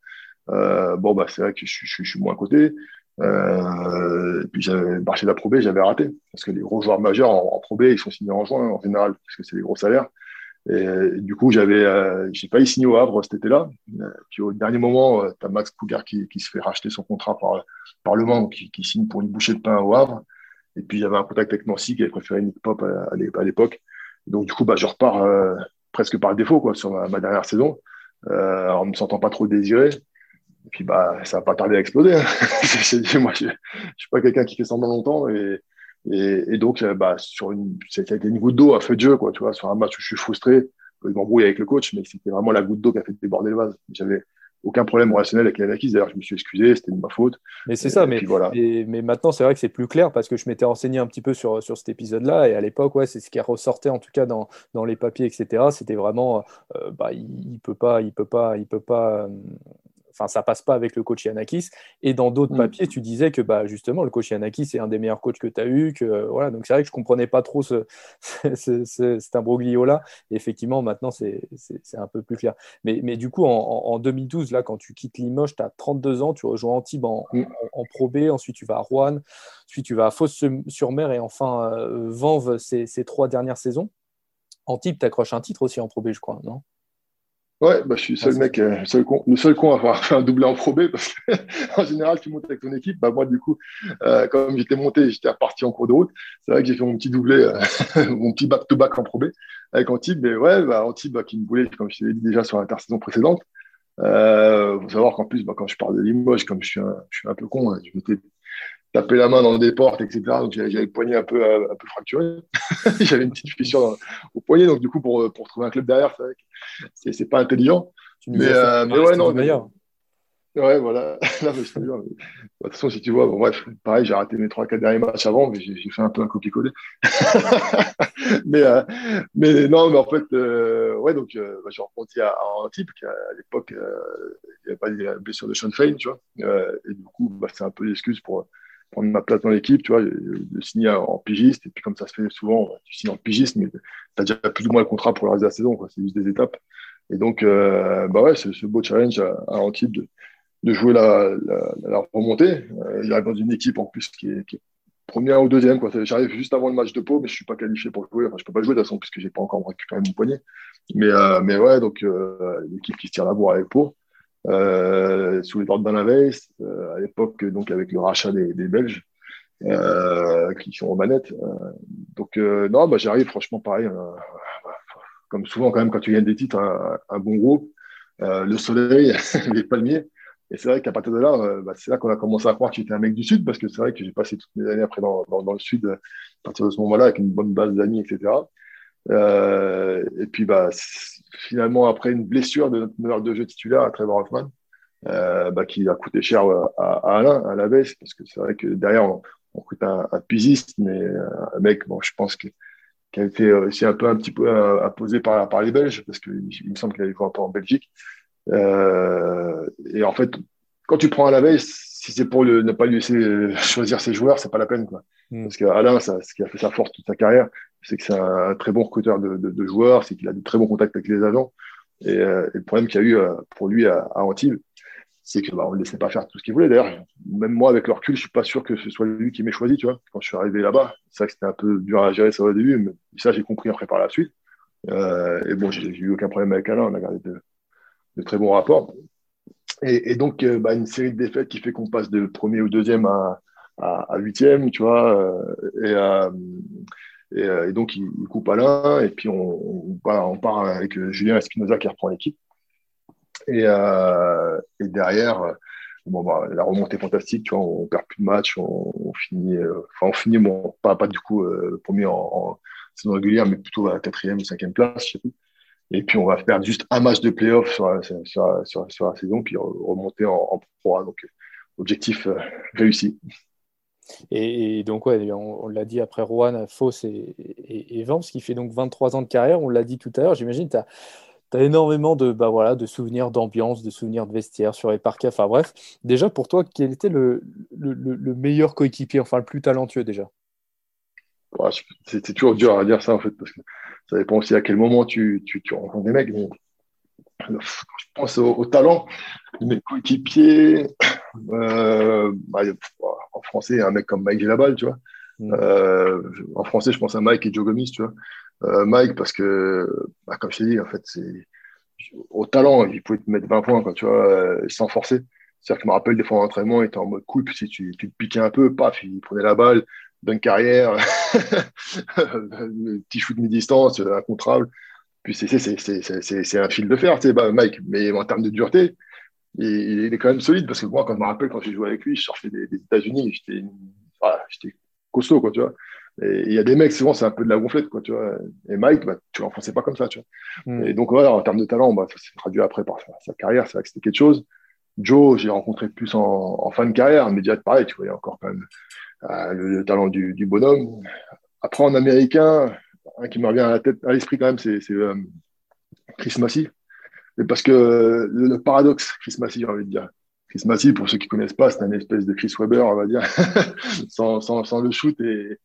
bon, bah, c'est vrai que je, suis moins coté. Euh, et puis le marché de la Pro j'avais raté. Parce que les gros joueurs majeurs en, en ils sont signés en juin en général, parce que c'est des gros salaires. Et, du coup, j'avais, euh, j'ai pas signé au Havre cet été-là. Euh, puis au dernier moment, euh, tu as Max Cougar qui, se fait racheter son contrat par, Le Mans, qui, qui, signe pour une bouchée de pain au Havre. Et puis j'avais un contact avec Nancy qui avait préféré Nick Pop à, à l'époque. Donc du coup, bah, je repars euh, presque par défaut quoi, sur ma, dernière saison, euh, en me sentant pas trop désiré. Et puis bah, ça va pas tarder à exploser. Hein. moi, je, je suis pas quelqu'un qui fait semblant longtemps et, et donc, euh, bah, sur une, c'était une goutte d'eau à feu de jeu, quoi, tu vois, sur un match où je suis frustré, je m'embrouille avec le coach, mais c'était vraiment la goutte d'eau qui a fait déborder le vase. J'avais aucun problème relationnel avec les acquis. D'ailleurs, je me suis excusé, c'était de ma faute.
Mais c'est ça, mais, voilà. mais maintenant, c'est vrai que c'est plus clair parce que je m'étais renseigné un petit peu sur, sur cet épisode-là. Et à l'époque, ouais, c'est ce qui ressortait en tout cas dans, dans les papiers, etc. C'était vraiment, euh, bah, il, il peut pas, il peut pas, il peut pas euh, enfin, ça passe pas avec le coach Yanakis. Et dans d'autres mm. papiers, tu disais que bah, justement, le coach Yanakis c'est un des meilleurs coachs que tu as eu. Que, voilà. Donc c'est vrai que je comprenais pas trop ce, cet imbroglio-là. effectivement, maintenant, c'est un peu plus clair. Mais, mais du coup, en, 2012, là, quand tu quittes Limoges, tu as 32 ans, tu rejoins Antibes en, mm. en, Pro B, ensuite tu vas à Rouen, ensuite tu vas à Fosse-sur-Mer et enfin euh, Vanves ces, ces trois dernières saisons. Antibes, tu accroches un titre aussi en Pro B, je crois, non?
Ouais, bah, je suis le seul mec, euh, seul con, le seul con à avoir fait un doublé en Pro B parce qu'en général, tu montes avec ton équipe. Bah, moi, du coup, euh, comme j'étais monté, j'étais reparti en cours de route. C'est vrai que j'ai fait mon petit doublé, euh, mon petit back-to-back en Pro B avec Antibes. Mais ouais, bah, Antibes bah, qui me voulait, comme je t'ai dit déjà sur l'intersaison précédente. Euh, faut savoir qu'en plus, bah, quand je parle de Limoges, comme je suis un, je suis un peu con, hein, je m'étais tapé la main dans des portes, etc. Donc j'avais le poignet un peu, un peu fracturé. j'avais une petite fissure au poignet. Donc du coup, pour, pour trouver un club derrière, c'est c'est pas intelligent. Mais, euh, mais ouais, non. Meilleur. Ouais, voilà. de toute façon, si tu vois, bon, bref, pareil, j'ai raté mes 3-4 derniers matchs avant, mais j'ai fait un peu un copier-coller. mais, euh, mais non, mais en fait, euh, ouais, donc, euh, bah, j'ai rencontré à, à Antibes, qui à l'époque, euh, il n'y avait pas de blessure de Sean Fein, tu vois. et du coup, bah, c'est un peu l'excuse pour prendre ma place dans l'équipe, tu vois, de signer en pigiste. Et puis, comme ça se fait souvent, tu signes en pigiste, mais tu as déjà plus ou moins le contrat pour le reste de la saison. C'est juste des étapes. Et donc, euh, bah ouais, c'est ce beau challenge à, Antibes de, jouer la, la, remontée. Euh, il dans une équipe en plus qui est, première ou deuxième. J'arrive juste avant le match de Pau, mais je suis pas qualifié pour jouer. Je peux pas jouer de toute façon puisque j'ai pas encore récupéré mon poignet. Mais, euh, mais ouais, donc euh, l'équipe qui se tire la bourre avec Pau. Euh, sous les ordres d'Alain euh, à l'époque donc avec le rachat des, Belges euh, qui sont aux manettes. Donc non, bah, j'arrive franchement pareil, comme souvent quand même quand tu gagnes des titres, un, un bon groupe, le soleil, les palmiers. Et c'est vrai qu'à partir de là, bah, c'est là qu'on a commencé à croire que j'étais un mec du Sud, parce que c'est vrai que j'ai passé toutes mes années après dans le Sud, à partir de ce moment-là, avec une bonne base d'amis, etc. Euh, et puis, bah, finalement, après une blessure de notre meneur de jeu titulaire à Trevor Hoffman, euh, bah, qui a coûté cher à, à Alain, à la baisse, parce que c'est vrai que derrière, on, on coûte un, un pigiste, mais euh, un mec, bon, je pense que qui a été aussi un peu un petit peu euh, imposé par, par les Belges, parce qu'il me semble qu'il avait joué un peu en Belgique. Euh, et en fait, quand tu prends à la veille, si c'est pour le, ne pas lui laisser choisir ses joueurs, c'est pas la peine. Quoi. Mm. Parce qu'Alain, ce qui a fait sa force toute sa carrière, c'est que c'est un, très bon recruteur de, joueurs, c'est qu'il a de très bons contacts avec les agents. Et, euh, et le problème qu'il y a eu euh, pour lui à, à Antibes, c'est que bah, ne laissait pas faire tout ce qu'il voulait. D'ailleurs, même moi, avec le recul, je suis pas sûr que ce soit lui qui m'ait choisi. Tu vois, quand je suis arrivé là-bas, c'est vrai que c'était un peu dur à gérer ça au début, mais ça j'ai compris après par la suite. Euh, et bon, j'ai eu aucun problème avec Alain. On a gardé de, très bons rapports. Et, et donc, bah, une série de défaites qui fait qu'on passe de premier ou deuxième à, à, huitième, tu vois. Euh, et, euh, Et, donc, il, coupe Alain, et puis on, part avec Julien Espinoza qui reprend l'équipe. Et, et, derrière, bah, la remontée fantastique, tu vois, on perd plus de matchs, on, finit, enfin, on finit, bon, pas, du coup premier en, saison régulière, mais plutôt à la quatrième ou cinquième place. Et puis, on va faire juste un match de playoff sur la, sur, la saison, puis remonter en, en Donc, objectif réussi.
Et, donc, ouais, on, l'a dit après Rouen, Fauss et, et, qui fait donc 23 ans de carrière. On l'a dit tout à l'heure. J'imagine tu as, énormément de, bah, de souvenirs d'ambiance, de souvenirs de vestiaire sur les parquets. Enfin bref, déjà pour toi, quel était le, le, meilleur coéquipier, enfin le plus talentueux déjà?
C'est toujours dur à dire ça en fait, parce que ça dépend aussi à quel moment tu, rencontres des mecs. je pense au, talent mes coéquipiers. Euh, bah, en français, un mec comme Mike Gélabal, tu vois. Mm. Euh, en français, je pense à Mike et Joe Gomis, tu vois. Euh, Mike, parce que, bah, comme je t'ai dit, en fait, c'est au talent, il pouvait te mettre 20 points, quoi, tu vois, sans forcer. C'est-à-dire que je me rappelle des fois en entraînement, il était en mode coupe, si tu, tu te piquais un peu, paf, il prenait la balle, d'une carrière, petit shoot mi-distance, incontrable. Puis c'est un fil de fer, tu sais, bah, Mike. Mais en termes de dureté, il, est quand même solide parce que moi, quand je me rappelle, quand j'ai joué avec lui, je sortais des, États-Unis, j'étais voilà, costaud, quoi, tu vois. Et il y a des mecs, souvent, c'est un peu de la gonflette, quoi, tu vois. Et Mike, bah, tu l'enfonçais pas comme ça, tu vois. Hmm. Et donc, voilà, en termes de talent, bah, ça s'est traduit après par sa, carrière, c'est vrai que c'était quelque chose. Joe, j'ai rencontré plus en, fin de carrière, mais déjà pareil, tu vois, il y a encore quand même euh, le, talent du, bonhomme. Après, en américain, un qui me revient à la tête, à l'esprit quand même, c'est euh, Chris Parce que le, paradoxe, Chris Massey, j'ai envie de dire. Chris Massey, pour ceux qui ne connaissent pas, c'est un espèce de Chris Webber, on va dire, sans, sans, sans, le shoot. Et,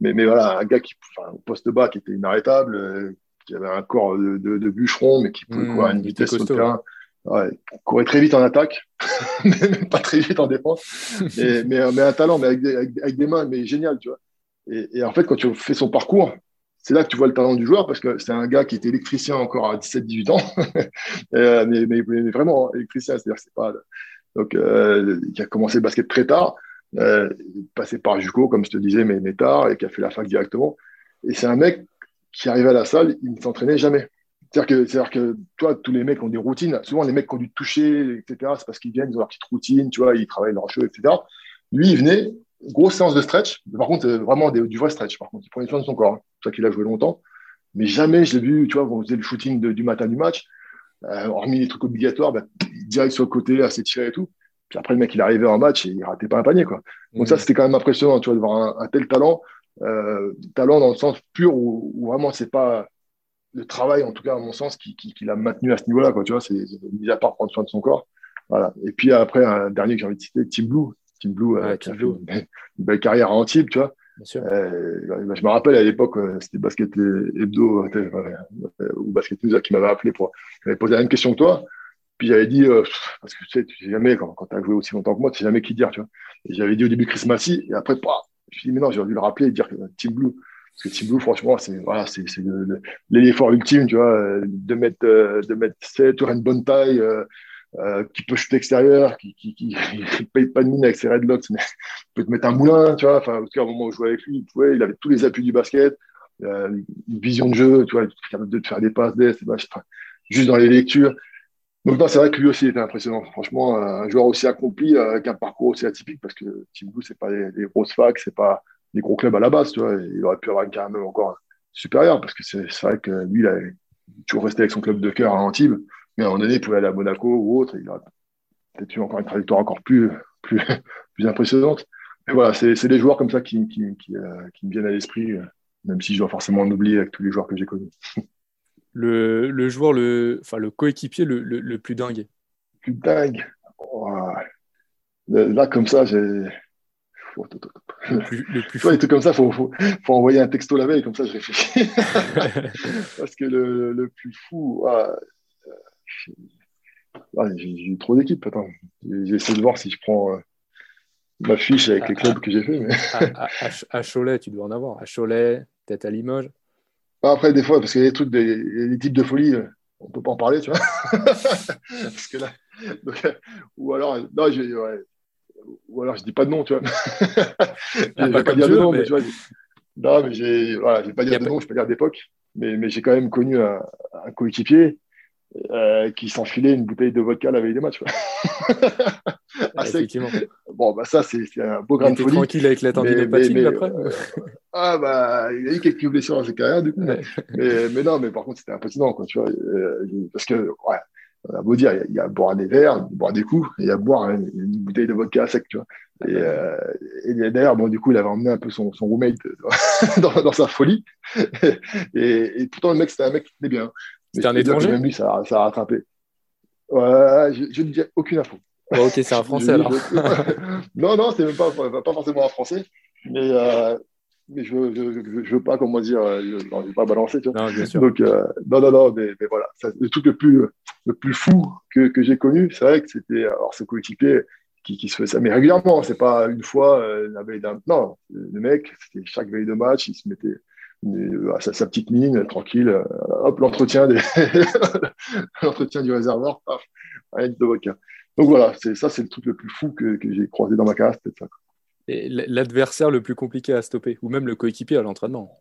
mais, mais voilà, un gars qui, enfin, au poste bas, qui était inarrêtable, euh, qui avait un corps de, de, bûcheron, mais qui pouvait mmh, courir à une vitesse sur le terrain. Ouais, courait très vite en attaque, mais pas très vite en défense. mais, mais, un talent, mais avec des, avec des mains, mais génial, tu vois. Et, et, en fait, quand tu fais son parcours, c'est là que tu vois le talent du joueur parce que c'est un gars qui était électricien encore à 17-18 ans, euh, mais, vraiment électricien, c'est-à-dire c'est pas donc euh, qui a commencé le basket très tard, euh, passé par Juco comme je te disais, mais, tard et qui a fait la fac directement. Et c'est un mec qui arrivait à la salle, il ne s'entraînait jamais. C'est-à-dire que, c'est-à-dire que, toi, tous les mecs ont des routines. Souvent, les mecs qui ont dû toucher, etc., c'est parce qu'ils viennent, ils ont leur petite routine, tu vois, ils travaillent leur cheveux, etc. Lui, il venait, grosse séance de stretch. Par contre, euh, vraiment du vrai stretch. Par contre, il prenait soin de son corps. Hein. C'est ça qu'il a joué longtemps. Mais jamais je l'ai vu, tu vois, on faisait le shooting du matin du match, euh, hormis les trucs obligatoires, bah, direct sur le côté, à s'étirer et tout. Puis après, le mec, il arrivait en match et il ratait pas un panier, quoi. Donc ça, mmh. c'était quand même impressionnant, tu vois, de voir un, tel talent. Euh, talent dans le sens pur où, vraiment, c'est pas le travail, en tout cas, à mon sens, qui, qui, l'a maintenu à ce niveau-là, quoi. Tu vois, c'est mis à part prendre soin de son corps. Voilà. Et puis après, un dernier que j'ai envie de citer, Tim Blue, Team Blue, euh, qui a fait une, belle carrière à Antibes, tu vois. Euh, je me rappelle à l'époque, euh, c'était Basket Hebdo ou Basket News qui m'avait appelé pour. m'avait posé la même question que toi. Puis j'avais dit, parce que tu sais, tu sais jamais, quand, quand tu as joué aussi longtemps que moi, tu sais jamais qui dire, tu vois. J'avais dit au début Chris Massy, et après, pas. Je me suis dit, mais non, j'ai dû le rappeler et dire que Team Blue. Parce que Team Blue, franchement, c'est voilà, l'effort ultime, tu vois, de mettre, de mettre 7, une bonne taille, euh, qui peut shooter extérieur, qui, qui, qui, paye pas de mine avec ses redlocks, mais peut te mettre un moulin, tu vois. Enfin, au moment où je jouais avec lui, il, avait tous les appuis du basket, euh, une vision de jeu, tu vois, capable de te faire des passes des juste dans les lectures. Donc, c'est vrai que lui aussi était impressionnant. Franchement, un joueur aussi accompli, euh, avec un parcours aussi atypique, parce que Blue, c'est pas des, grosses facs, c'est pas des gros clubs à la base, tu vois. Il aurait pu avoir une carrière même encore supérieure, parce que c'est vrai que lui, il a toujours resté avec son club de cœur à Antibes. Mais à un moment donné, il pouvait aller à Monaco ou autre. Il aurait peut-être eu encore une trajectoire encore plus, plus, plus impressionnante. Mais voilà, c'est des joueurs comme ça qui, qui, qui, euh, qui me viennent à l'esprit, euh, même si je dois forcément en oublier avec tous les joueurs que j'ai connus.
Le, le, joueur, le, enfin, le coéquipier le, le, plus dingue
Le plus dingue Là, comme ça, j'ai. Le plus, le plus trucs comme ça, il faut, faut, faut, envoyer un texto la veille, comme ça je réfléchis. Parce que le, le plus fou, ah, j'ai eu trop d'équipes. Attends, j'essaie de voir si je prends euh, ma fiche avec les clubs que j'ai fait. Mais...
à, Cholet, tu dois en avoir. À Cholet, peut-être à Limoges.
Après, des fois, parce qu'il y a des trucs, des, types de folie, euh, on peut pas en parler, tu vois. parce que là, euh, ou alors, non, je, ouais, ou alors je dis pas de nom, tu vois.
pas, pas dire de nom, mais... tu vois.
Non, mais j'ai, voilà, je vais pas dire de nom, je vais pas dire d'époque, mais, mais j'ai quand même connu un, un coéquipier euh, qui s'enfilait une bouteille de vodka la veille des matchs.
ah, effectivement.
Bon, bah ça, c'est un beau grain de folie.
tranquille avec la tendinopathique après
Ah, bah, il a eu quelques blessures dans ses carrières, du coup. mais, mais, non, mais par contre, c'était impressionnant, quoi, tu vois. Euh, parce que, ouais, on a beau dire, il y, a, boire des verres, boire des coups, et il y a boire une, bouteille de vodka sec, tu vois. Et, euh, et d'ailleurs, bon, du coup, il avait emmené un peu son, son roommate dans, dans, sa folie. et, et, pourtant, le mec, c'était un mec qui tenait bien.
C'était un étranger
Même lui, ça, ça a rattrapé. Ouais, je, ne dis aucune info.
ok, c'est un Français alors.
non, non, c'est même pas, pas forcément un Français. Mais, euh, mais je ne veux, je, veux pas, comment dire, euh, je ne vais pas balancer. Tu vois.
Non, bien sûr.
Donc, euh, non, non, non, mais, mais voilà. Ça, le truc le plus, le plus fou que, que j'ai connu, c'est vrai que c'était alors ce coéquipier qui, qui, se fait ça, mais régulièrement. C'est pas une fois la veille d'un. Non, le mec, c'était chaque veille de match, il se mettait à sa, sa, petite mine, tranquille. hop, l'entretien des... l'entretien du réservoir, paf, un de vodka. Donc voilà, c'est ça, c'est le truc le plus fou que, que j'ai croisé dans ma carrière, c'était ça.
Et l'adversaire le plus compliqué à stopper, ou même le coéquipier à l'entraînement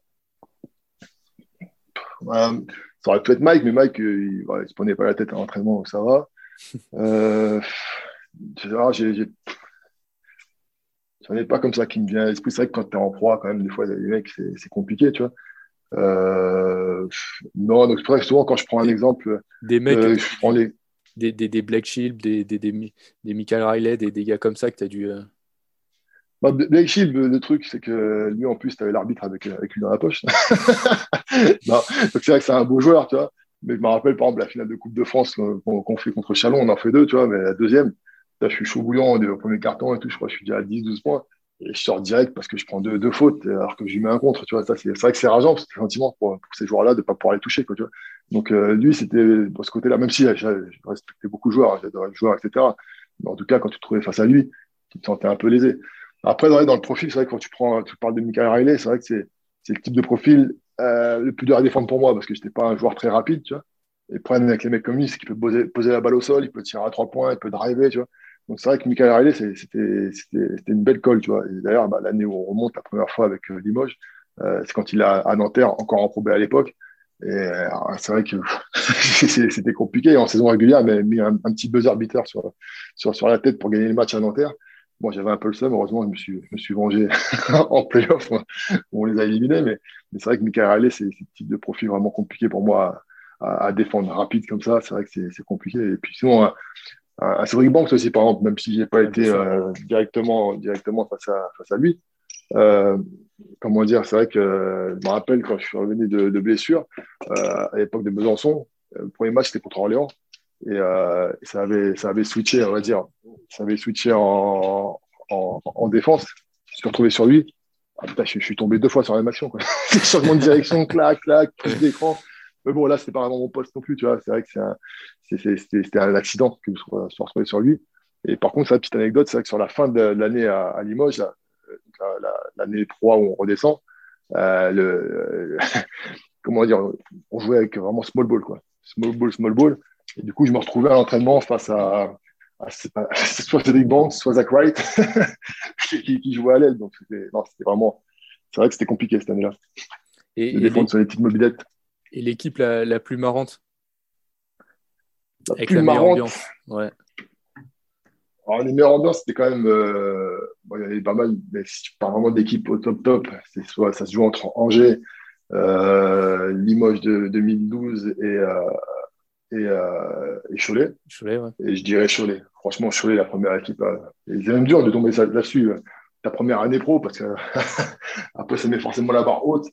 Ça aurait pu être Mike, mais Mike, il ne se prenait pas la tête à l'entraînement, donc ça va. euh, j'ai J'en ai pas comme ça qui me vient à l'esprit. C'est vrai que quand tu es en proie, quand même, des fois, les mecs, c'est compliqué, tu vois. Euh, non, donc c'est vrai que souvent, quand je prends un exemple.
Des mecs. Euh, je prends les... des, des, des, Black Shield, des, des, des, Michael Riley, des, des gars comme ça que tu as dû. Euh...
Bah, Black Shield, le truc, c'est que lui, en plus, tu avais l'arbitre avec, avec lui dans la poche. non, donc c'est vrai que c'est un beau joueur, tu vois. Mais je me rappelle, par exemple, la finale de Coupe de France qu'on fait contre Chalon, on en fait deux, tu vois, mais la deuxième, Là, je suis chaud bouillant au premier carton et tout. Je crois que je suis déjà à 10-12 points. Et je sors direct parce que je prends deux, deux fautes alors que je lui mets un contre. Tu vois, ça, c'est, vrai que c'est rageant parce que c'est sentiment pour, pour, ces joueurs-là de ne pas pouvoir les toucher. Quoi. Donc, euh, lui, c'était de ce côté-là, même si je respectais beaucoup de joueurs, hein, j'adorais le joueur, etc. Mais en tout cas, quand tu te trouvais face à lui, tu te sentais un peu lésé. Après, dans, le profil, c'est vrai que quand tu, prends, tu parles de Michael Riley, c'est vrai que c'est, c'est le type de profil euh, le plus dur à défendre pour moi parce que je n'étais pas un joueur très rapide. Tu vois. Et le problème avec les mecs comme lui, c'est qu'il peut poser, poser la balle au sol, il peut tirer à trois points, il peut driver. Tu vois. Donc c'est vrai que Michael Riley, c'était une belle colle, tu vois. D'ailleurs, bah, l'année où on remonte la première fois avec euh, Limoges, euh, c'est quand il a à Nanterre, encore en probé à l'époque. Et euh, c'est vrai que c'était compliqué. En saison régulière, mais mis un, petit buzzer beater sur, la tête pour gagner le match à Nanterre. Moi, j'avais un peu le seum. Heureusement, je me suis, vengé en playoff on les a éliminés. Mais, mais c'est vrai que Michael Riley, c'est ce type de profil vraiment compliqué pour moi à, à, défendre rapide comme ça. C'est vrai que c'est compliqué. Et puis sinon, à Cédric Banks aussi, par exemple, même si j'ai pas été euh, directement, directement face à, face à lui. Euh, comment dire, c'est vrai que je me rappelle quand je suis revenu de, de blessure, euh, à l'époque de Besançon, le premier match c'était contre Orléans, et ça, avait, ça avait switché, on va dire, ça avait switché en, en, en défense. Je suis retrouvé sur lui. Ah, putain, je, je, suis tombé deux fois sur la même action. Quoi. Changement de direction, clac, clac, prise d'écran. Mais bon, là, c'était pas vraiment mon poste non plus, tu vois. C'est vrai que c'était un, accident que je me suis retrouvé sur lui. Et par contre, la petite anecdote, c'est vrai que sur la fin de l'année à, Limoges, l'année 3 où on redescend, euh, le, comment dire, on jouait avec vraiment small ball, quoi. Small ball, small ball. Et du coup, je me retrouvais à l'entraînement face à, soit Cédric Banks, soit Zach Wright, qui, jouait à l'aile. Donc, c'était vraiment, c'est vrai que c'était compliqué cette année-là. Et, de défendre sur les petites mobilettes.
Et l'équipe la, la, plus marrante
la Avec plus la meilleure ambiance. Ouais. Alors, les meilleures ambiances, c'était quand même. Euh, bon, il y avait pas mal, mais si tu parles vraiment d'équipe au top top, c'est soit ça se joue entre Angers, euh, Limoges de 2012 et, euh, et, et, Cholet.
Cholet ouais.
Et je dirais Cholet. Franchement, Cholet, la première équipe. C'est même dur de tomber là-dessus, ta première année pro, parce que après, ça met forcément la barre haute.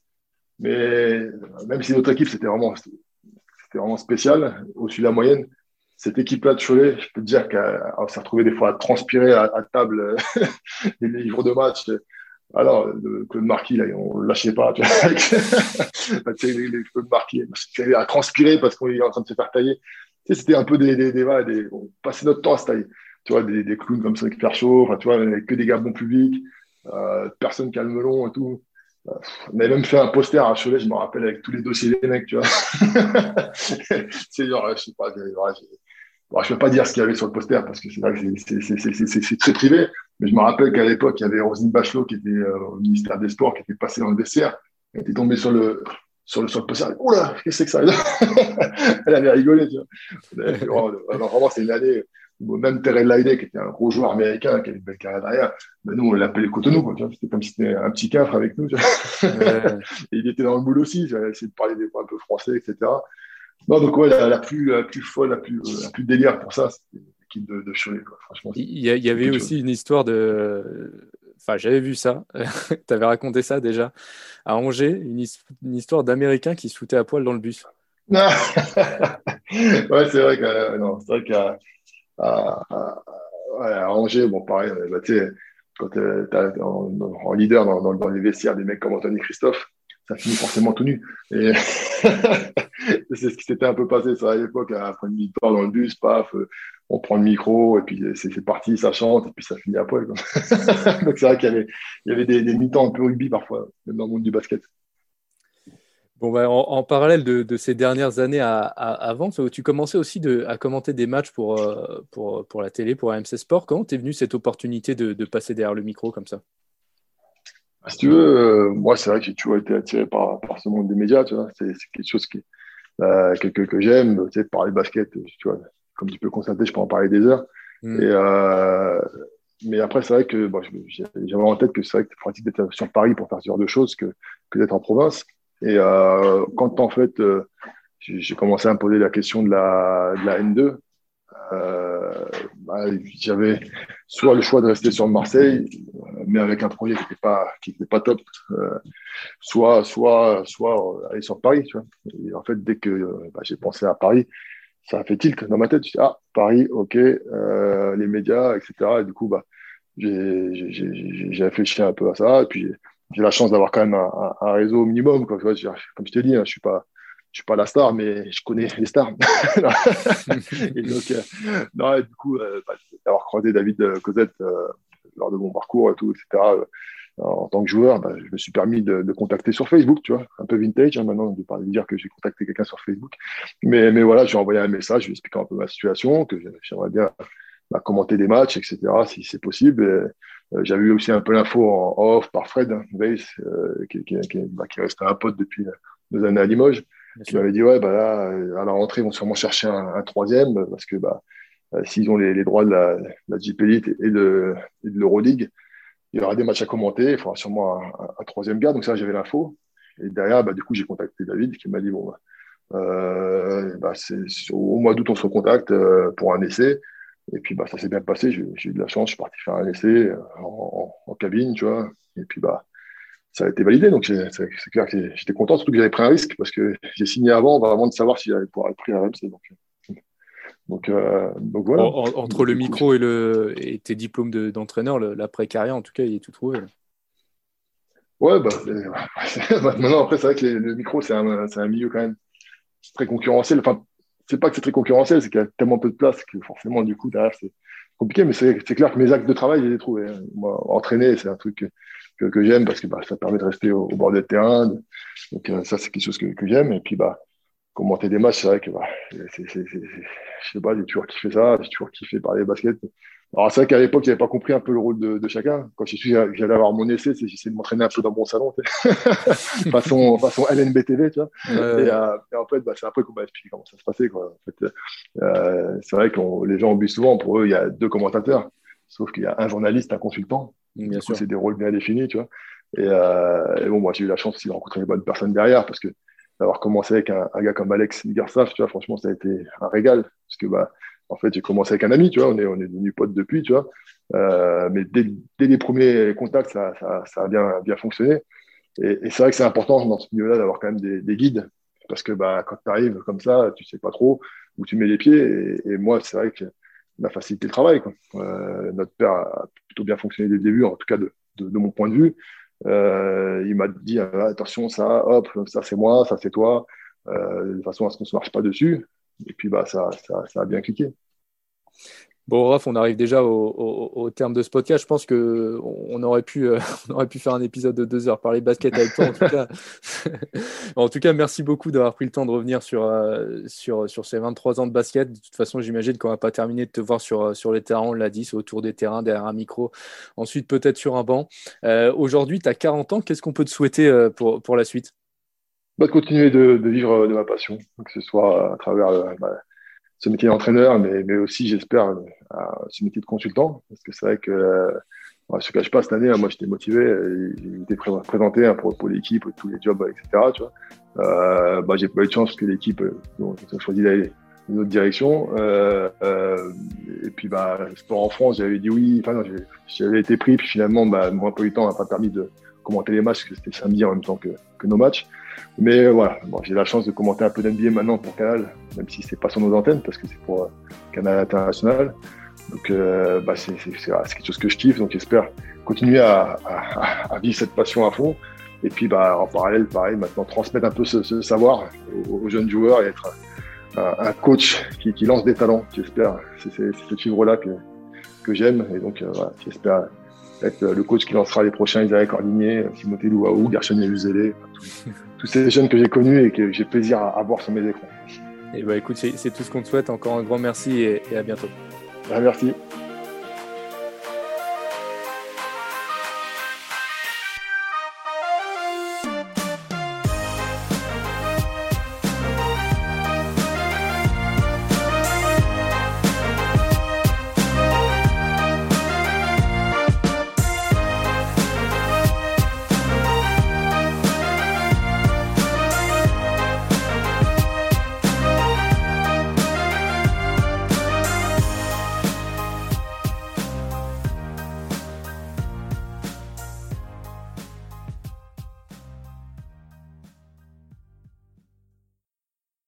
Mais même si notre équipe, c'était vraiment, c'était vraiment spécial, au-dessus de la moyenne, cette équipe-là de Cholet, je peux te dire qu'on s'est retrouvé des fois à transpirer à, table les livres de match. Alors, le Claude Marquis, là, on ne lâchait pas. Tu vois, les, les Claude Marquis, à transpirer parce qu'on est en train de se faire tailler. Tu sais, c'était un peu des, des, des, des, on passait notre temps à se tailler. Tu vois, des, clowns comme ça qui faire chaud, enfin, tu vois, que des gars bons publics, euh, personne calme long et tout. On avait même fait un poster à Cholet, je me rappelle, avec tous les dossiers des mecs, tu vois. c'est genre, je sais pas, je ne peux pas dire ce qu'il y avait sur le poster parce que c'est vrai que c'est très privé, mais je me rappelle qu'à l'époque, il y avait Rosine Bachelot qui était au ministère des Sports, qui était passée dans le vestiaire, elle était tombée sur le, sur le, sur le poster. Oula, qu'est-ce que c'est que ça? Elle avait rigolé. Tu vois. Alors, vraiment, c'est une année même Terrell Lydie, qui était un gros joueur américain, qui avait une belle carrière derrière, ben nous, on l'appelait Cotonou. C'était comme si c'était un petit cafre avec nous. Ouais. il était dans le boule aussi. J'avais essayé de parler des fois un peu français, etc. Non, donc, ouais, la, plus, la plus folle, la plus, la plus délire pour ça, c'était l'équipe de, de Cholet. Franchement,
il y, y avait aussi une histoire de. Enfin, j'avais vu ça. tu avais raconté ça déjà à Angers, une, une histoire d'Américains qui se foutaient à poil dans le bus.
ouais, c'est vrai que, non, c'est vrai qu'à à, Angers, bon, pareil, bah, tu sais, quand tu es en, leader dans, dans, dans, les vestiaires des mecs comme Anthony Christophe, ça finit forcément tout nu. Et c'est ce qui s'était un peu passé à l'époque, après une victoire dans le bus, paf, on prend le micro, et puis c'est parti, ça chante, et puis ça finit à poil. Donc c'est vrai qu'il y avait, il y avait des, des mi-temps un peu rugby parfois, même dans le monde du basket.
Bon, bah, en, en, parallèle de, de, ces dernières années à, à, avant, tu commençais aussi de, à commenter des matchs pour, pour, pour la télé, pour AMC Sport. Comment t'es venu cette opportunité de, de, passer derrière le micro comme ça?
Si tu veux, euh, moi, c'est vrai que j'ai toujours été attiré par, par, ce monde des médias. Tu vois, c'est quelque chose qui, euh, que, que, que j'aime. Tu sais, parler basket, tu vois, comme tu peux constater, je peux en parler des heures. Mm. Et, euh, mais après, c'est vrai que bon, j'avais en tête que c'est vrai que c'est pratique d'être sur Paris pour faire ce genre de choses que, que d'être en province. Et euh, quand en fait, euh, j'ai commencé à me poser la question de la, de la N2, euh, bah, j'avais soit le choix de rester sur Marseille, mais avec un projet qui n'était pas, pas top, soit, soit, soit aller sur Paris. Et en fait, dès que bah, j'ai pensé à Paris, ça a fait tilt dans ma tête. Je dit, ah, Paris, ok, les médias, etc. Et du coup, bah, j'ai réfléchi un peu à ça. Et puis, j'ai la chance d'avoir quand même un, réseau au minimum. Quoi. Comme je t'ai dit, hein, je suis suis pas la star, mais je connais les stars. euh, non, du coup, euh, bah, d'avoir croisé David euh, Cosette euh, lors de mon parcours et tout, etc. En tant que joueur, bah, je me suis permis de, contacter sur Facebook, tu vois, un peu vintage hein, maintenant, de de dire que j'ai contacté quelqu'un sur Facebook. Mais, mais voilà, j'ai envoyé un message, je lui ai expliqué un peu ma situation, que j'aimerais bien bah, commenter des matchs, etc., si c'est possible. J'avais eu aussi un peu l'info en off par Fred hein, Weiss, euh, qui, qui, qui, bah, qui restait un pote depuis deux années à Limoges, Bien qui m'avait dit ouais bah là à la rentrée ils vont sûrement chercher un, un troisième parce que bah euh, s'ils ont les, les, droits de la, la Jeep Elite et de, et de l'Euroleague, il y aura des matchs à commenter, il faudra sûrement un, un, troisième gars. Donc ça, j'avais l'info. Et derrière, bah, du coup, j'ai contacté David qui m'a dit bon, bah, euh, bah, au mois d'août, on se recontacte euh, pour un essai. Et puis, bah, ça s'est bien passé. J'ai eu de la chance. Je suis parti faire un essai euh, en, en, en cabine, tu vois. Et puis, bah, ça a été validé. Donc, c'est clair que j'étais content, surtout que j'avais pris un risque parce que j'ai signé avant, avant de savoir si j'allais pouvoir être pris à RMC. Donc, donc, euh, donc voilà.
En, entre le micro et, le, et tes diplômes d'entraîneur, de, l'après-carrière, en tout cas, il est tout trouvé. Là.
Ouais, bah, maintenant, après, c'est vrai que les, le micro, c'est un, un milieu quand même très concurrentiel. Enfin, c'est pas que c'est très concurrentiel, c'est qu'il y a tellement peu de place que forcément, du coup, derrière, c'est compliqué. Mais c'est clair que mes actes de travail, je les ai trouvés. Hein. Moi, entraîner, c'est un truc que, que, j'aime parce que bah, ça permet de rester au, bord du terrain. Donc, euh, ça, c'est quelque chose que, que j'aime. Et puis, bah, commenter des matchs, c'est vrai que bah, c'est, je sais pas, j'ai toujours kiffé ça, j'ai toujours kiffé parler basket. Alors c'est vrai qu'à l'époque, j'avais pas compris un peu le rôle de, de chacun. Quand je suis, j'allais avoir mon essai, c'est j'essayais de m'entraîner un peu dans mon salon, façon, façon LNBTV, tu vois. Et, euh, et, en fait, bah, c'est après qu'on m'a expliqué comment ça se passait. Quoi. En fait, euh, c'est vrai que les gens oublient souvent, pour eux, il y a deux commentateurs, sauf qu'il y a un journaliste, un consultant. Bien sûr. C'est des rôles bien définis, tu vois. Et, euh, et bon, moi, j'ai eu la chance aussi de rencontrer les bonnes personnes derrière, parce que d'avoir commencé avec un, un, gars comme Alex Garsaf, tu vois, franchement, ça a été un régal. Parce que, bah, en fait, j'ai commencé avec un ami, tu vois, on est, on est devenus potes depuis, tu vois. Euh, mais dès, dès, les premiers contacts, ça, ça, ça a bien, bien fonctionné. Et, c'est vrai que c'est important dans ce milieu-là d'avoir quand même des, des, guides. Parce que bah, quand tu arrives comme ça, tu sais pas trop où tu mets les pieds. Et, moi, c'est vrai que m'a facilité le travail. Euh, notre père a plutôt bien fonctionné dès le début, en tout cas de, de, mon point de vue. Euh, il m'a dit ah, attention, ça, hop, ça c'est moi, ça c'est toi. Euh, de façon, à ce qu'on ne se marche pas dessus. Et puis, bah, ça, ça, a bien cliqué.
Bon, Raph, on arrive déjà au, terme de ce podcast. Je pense qu'on aurait, pu, euh, aurait pu faire un épisode de deux heures, parler basket avec toi. En tout cas, en tout cas merci beaucoup d'avoir pris le temps de revenir sur, euh, sur, ces 23 ans de basket. De toute façon, j'imagine qu'on va pas terminé de te voir sur, euh, sur les terrains, on l'a dit, autour des terrains, derrière un micro, ensuite peut-être sur un banc. Aujourd'hui, tu as 40 ans. Qu'est-ce qu'on peut te souhaiter pour, pour la suite?
Bah, De continuer de, vivre de ma passion, que ce soit à travers bah, ce métier d'entraîneur, mais, mais aussi, j'espère, euh, ce métier de consultant. Parce que c'est vrai que, euh, je ne cache pas, cette année, moi, j'étais motivé. J'ai été présenté hein, pour, pour l'équipe, tous les jobs, etc. Tu. Euh, bah, j'ai pas eu de chance que l'équipe euh, a choisi d'aller dans une autre direction. Euh, euh, et puis, bah, sport en France, j'avais dit oui. Enfin, j'avais été pris. Puis finalement, bah, pas eu le temps, n'a pas permis de commenter les matchs, parce que c'était samedi en même temps que, que nos matchs. Mais voilà, bon, j'ai la chance de commenter un peu d'NBA maintenant pour Canal, même si c'est pas sur nos antennes, parce que c'est pour euh, Canal International. Donc euh, bah, c'est quelque chose que je kiffe, donc j'espère continuer à, vivre cette passion à fond. Et puis bah, en parallèle, pareil, maintenant transmettre un peu ce, savoir aux, jeunes joueurs et être un, coach qui, lance des talents, j'espère. C'est cette fibre-là que, que j'aime. Et donc euh, voilà, j'espère être le coach qui lancera les prochains Isaac Cordigné, Timothée Louaou, Gershon Yeluzele, tous ces jeunes que j'ai connus et que j'ai plaisir à, voir sur mes écrans.
Et bah écoute, c'est tout ce qu'on te souhaite. Encore un grand merci et, à bientôt.
Ah, merci.